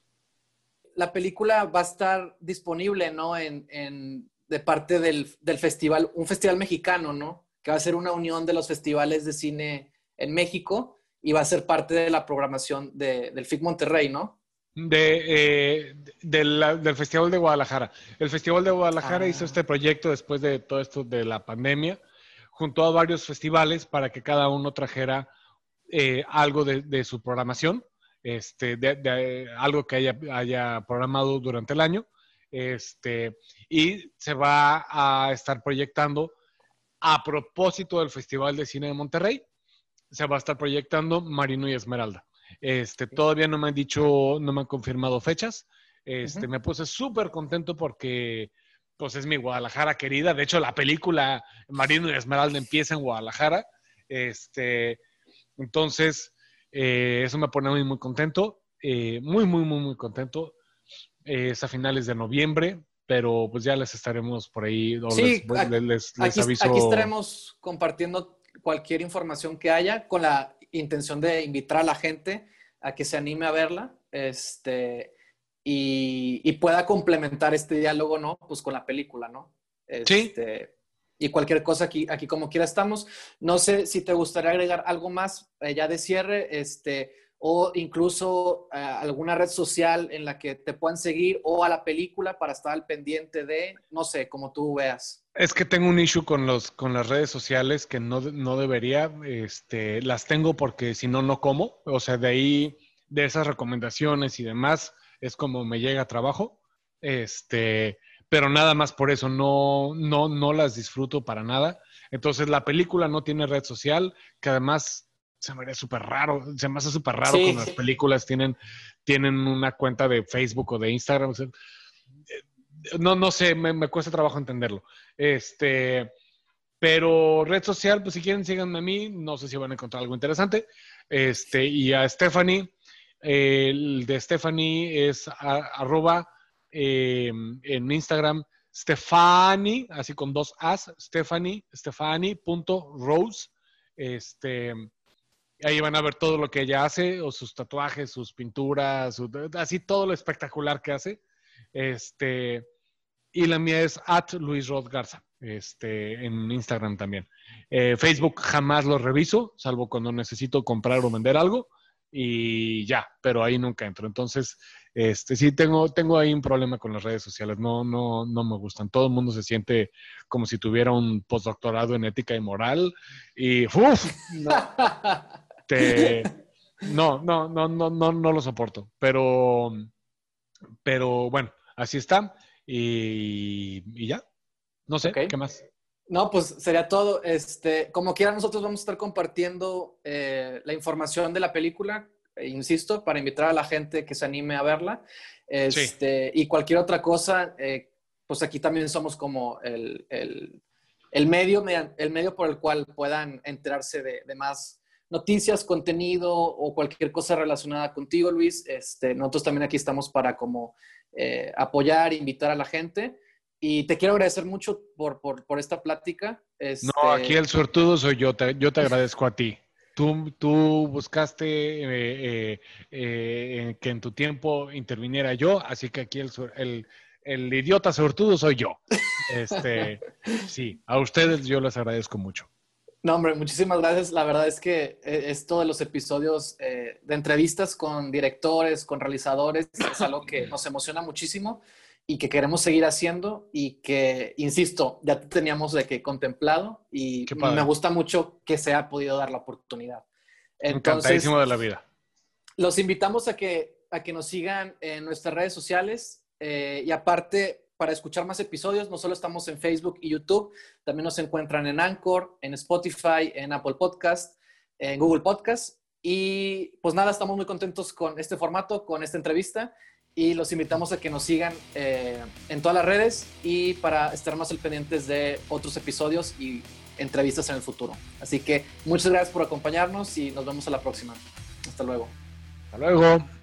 La película va a estar disponible, ¿no? En, de parte del, festival, un festival mexicano, ¿no? Que va a ser una unión de los festivales de cine en México y va a ser parte de la programación del FIC Monterrey, ¿no? de, eh, del Festival de Guadalajara. El Festival de Guadalajara hizo ah. este proyecto después de todo esto de la pandemia, junto a varios festivales para que cada uno trajera eh, algo de, su programación, este, de, algo que haya, haya, programado durante el año. Este, y se va a estar proyectando a propósito del Festival de Cine de Monterrey, se va a estar proyectando Marino y Esmeralda. Este, todavía no me han dicho, no me han confirmado fechas. Este, me puse súper contento porque, pues, es mi Guadalajara querida. De hecho, la película Marino y Esmeralda empieza en Guadalajara. Este, Entonces, eh, eso me pone mí muy contento, eh, muy, muy, muy, muy contento. Eh, es a finales de noviembre, pero pues ya les estaremos por ahí. Sí, les, aquí, aquí estaremos compartiendo cualquier información que haya con la intención de invitar a la gente a que se anime a verla este, y, pueda complementar este diálogo, ¿no? Pues con la película, ¿no? sí. Y cualquier cosa aquí, aquí como quiera estamos. No sé si te gustaría agregar algo más eh, ya de cierre, este, o incluso eh, alguna red social en la que te puedan seguir o a la película para estar al pendiente de, no sé, como tú veas. Es que tengo un issue con, los, con las redes sociales que no, no debería, este, las tengo porque si no, no como. O sea, de ahí, de esas recomendaciones y demás, es como me llega trabajo. Este, pero nada más por eso no, no, no las disfruto para nada. Entonces la película no tiene red social, que además se me hace súper raro, se me hace súper raro cuando las películas tienen, tienen una cuenta de Facebook o de Instagram. no, no sé, me, cuesta trabajo entenderlo. Este, pero red social, pues si quieren síganme a mí, no sé si van a encontrar algo interesante. Este, y a Stephanie, el de Stephanie es arroba Em, en Instagram, Stefani, así con dos As, Stephanie, Stephanie.rose. Este, ahí van a ver todo lo que ella hace, o sus tatuajes, sus pinturas, así todo lo espectacular que hace. Este, y la mía es at Luis Rod Garza, este, en Instagram también. Eh, Facebook jamás lo reviso, salvo cuando necesito comprar o vender algo y ya, pero ahí nunca entro. Entonces, este, sí tengo, tengo ahí un problema con las redes sociales, no, no, no me gustan. Todo el mundo se siente como si tuviera un postdoctorado en ética y moral y ¡uf! No, no, no, no, no, no, lo soporto. Pero, pero bueno, así está. Y, ya. No sé, ¿qué más? No, pues sería todo. Este, como quiera, nosotros vamos a estar compartiendo eh, la información de la película, insisto, para invitar a la gente que se anime a verla. Este, Y cualquier otra cosa, eh, pues aquí también somos como el, medio, el medio por el cual puedan enterarse de, más noticias, contenido o cualquier cosa relacionada contigo, Luis. Este, nosotros también aquí estamos para como apoyar, invitar a la gente. Y te quiero agradecer mucho por, por, esta plática. No, aquí el suertudo soy yo, te, yo te agradezco a ti. Tú, tú buscaste eh, eh, eh, que en tu tiempo interviniera yo, así que aquí el, el, el idiota suertudo soy yo. Este, sí, a ustedes yo les agradezco mucho. No, hombre, muchísimas gracias. La verdad es que esto de los episodios de entrevistas con directores, con realizadores, es algo que nos emociona muchísimo y que queremos seguir haciendo y que, insisto, ya teníamos de que contemplado y me gusta mucho que se ha podido dar la oportunidad. Entonces, de la vida. Los invitamos a que, a que nos sigan en nuestras redes sociales eh, y aparte, para escuchar más episodios, no solo estamos en Facebook y YouTube, también nos encuentran en Anchor, en Spotify, en Apple Podcast, en Google Podcast. Y pues nada, estamos muy contentos con este formato, con esta entrevista y los invitamos a que nos sigan eh, en todas las redes y para estar más al pendientes de otros episodios y entrevistas en el futuro. Así que muchas gracias por acompañarnos y nos vemos a la próxima. Hasta luego. Hasta luego.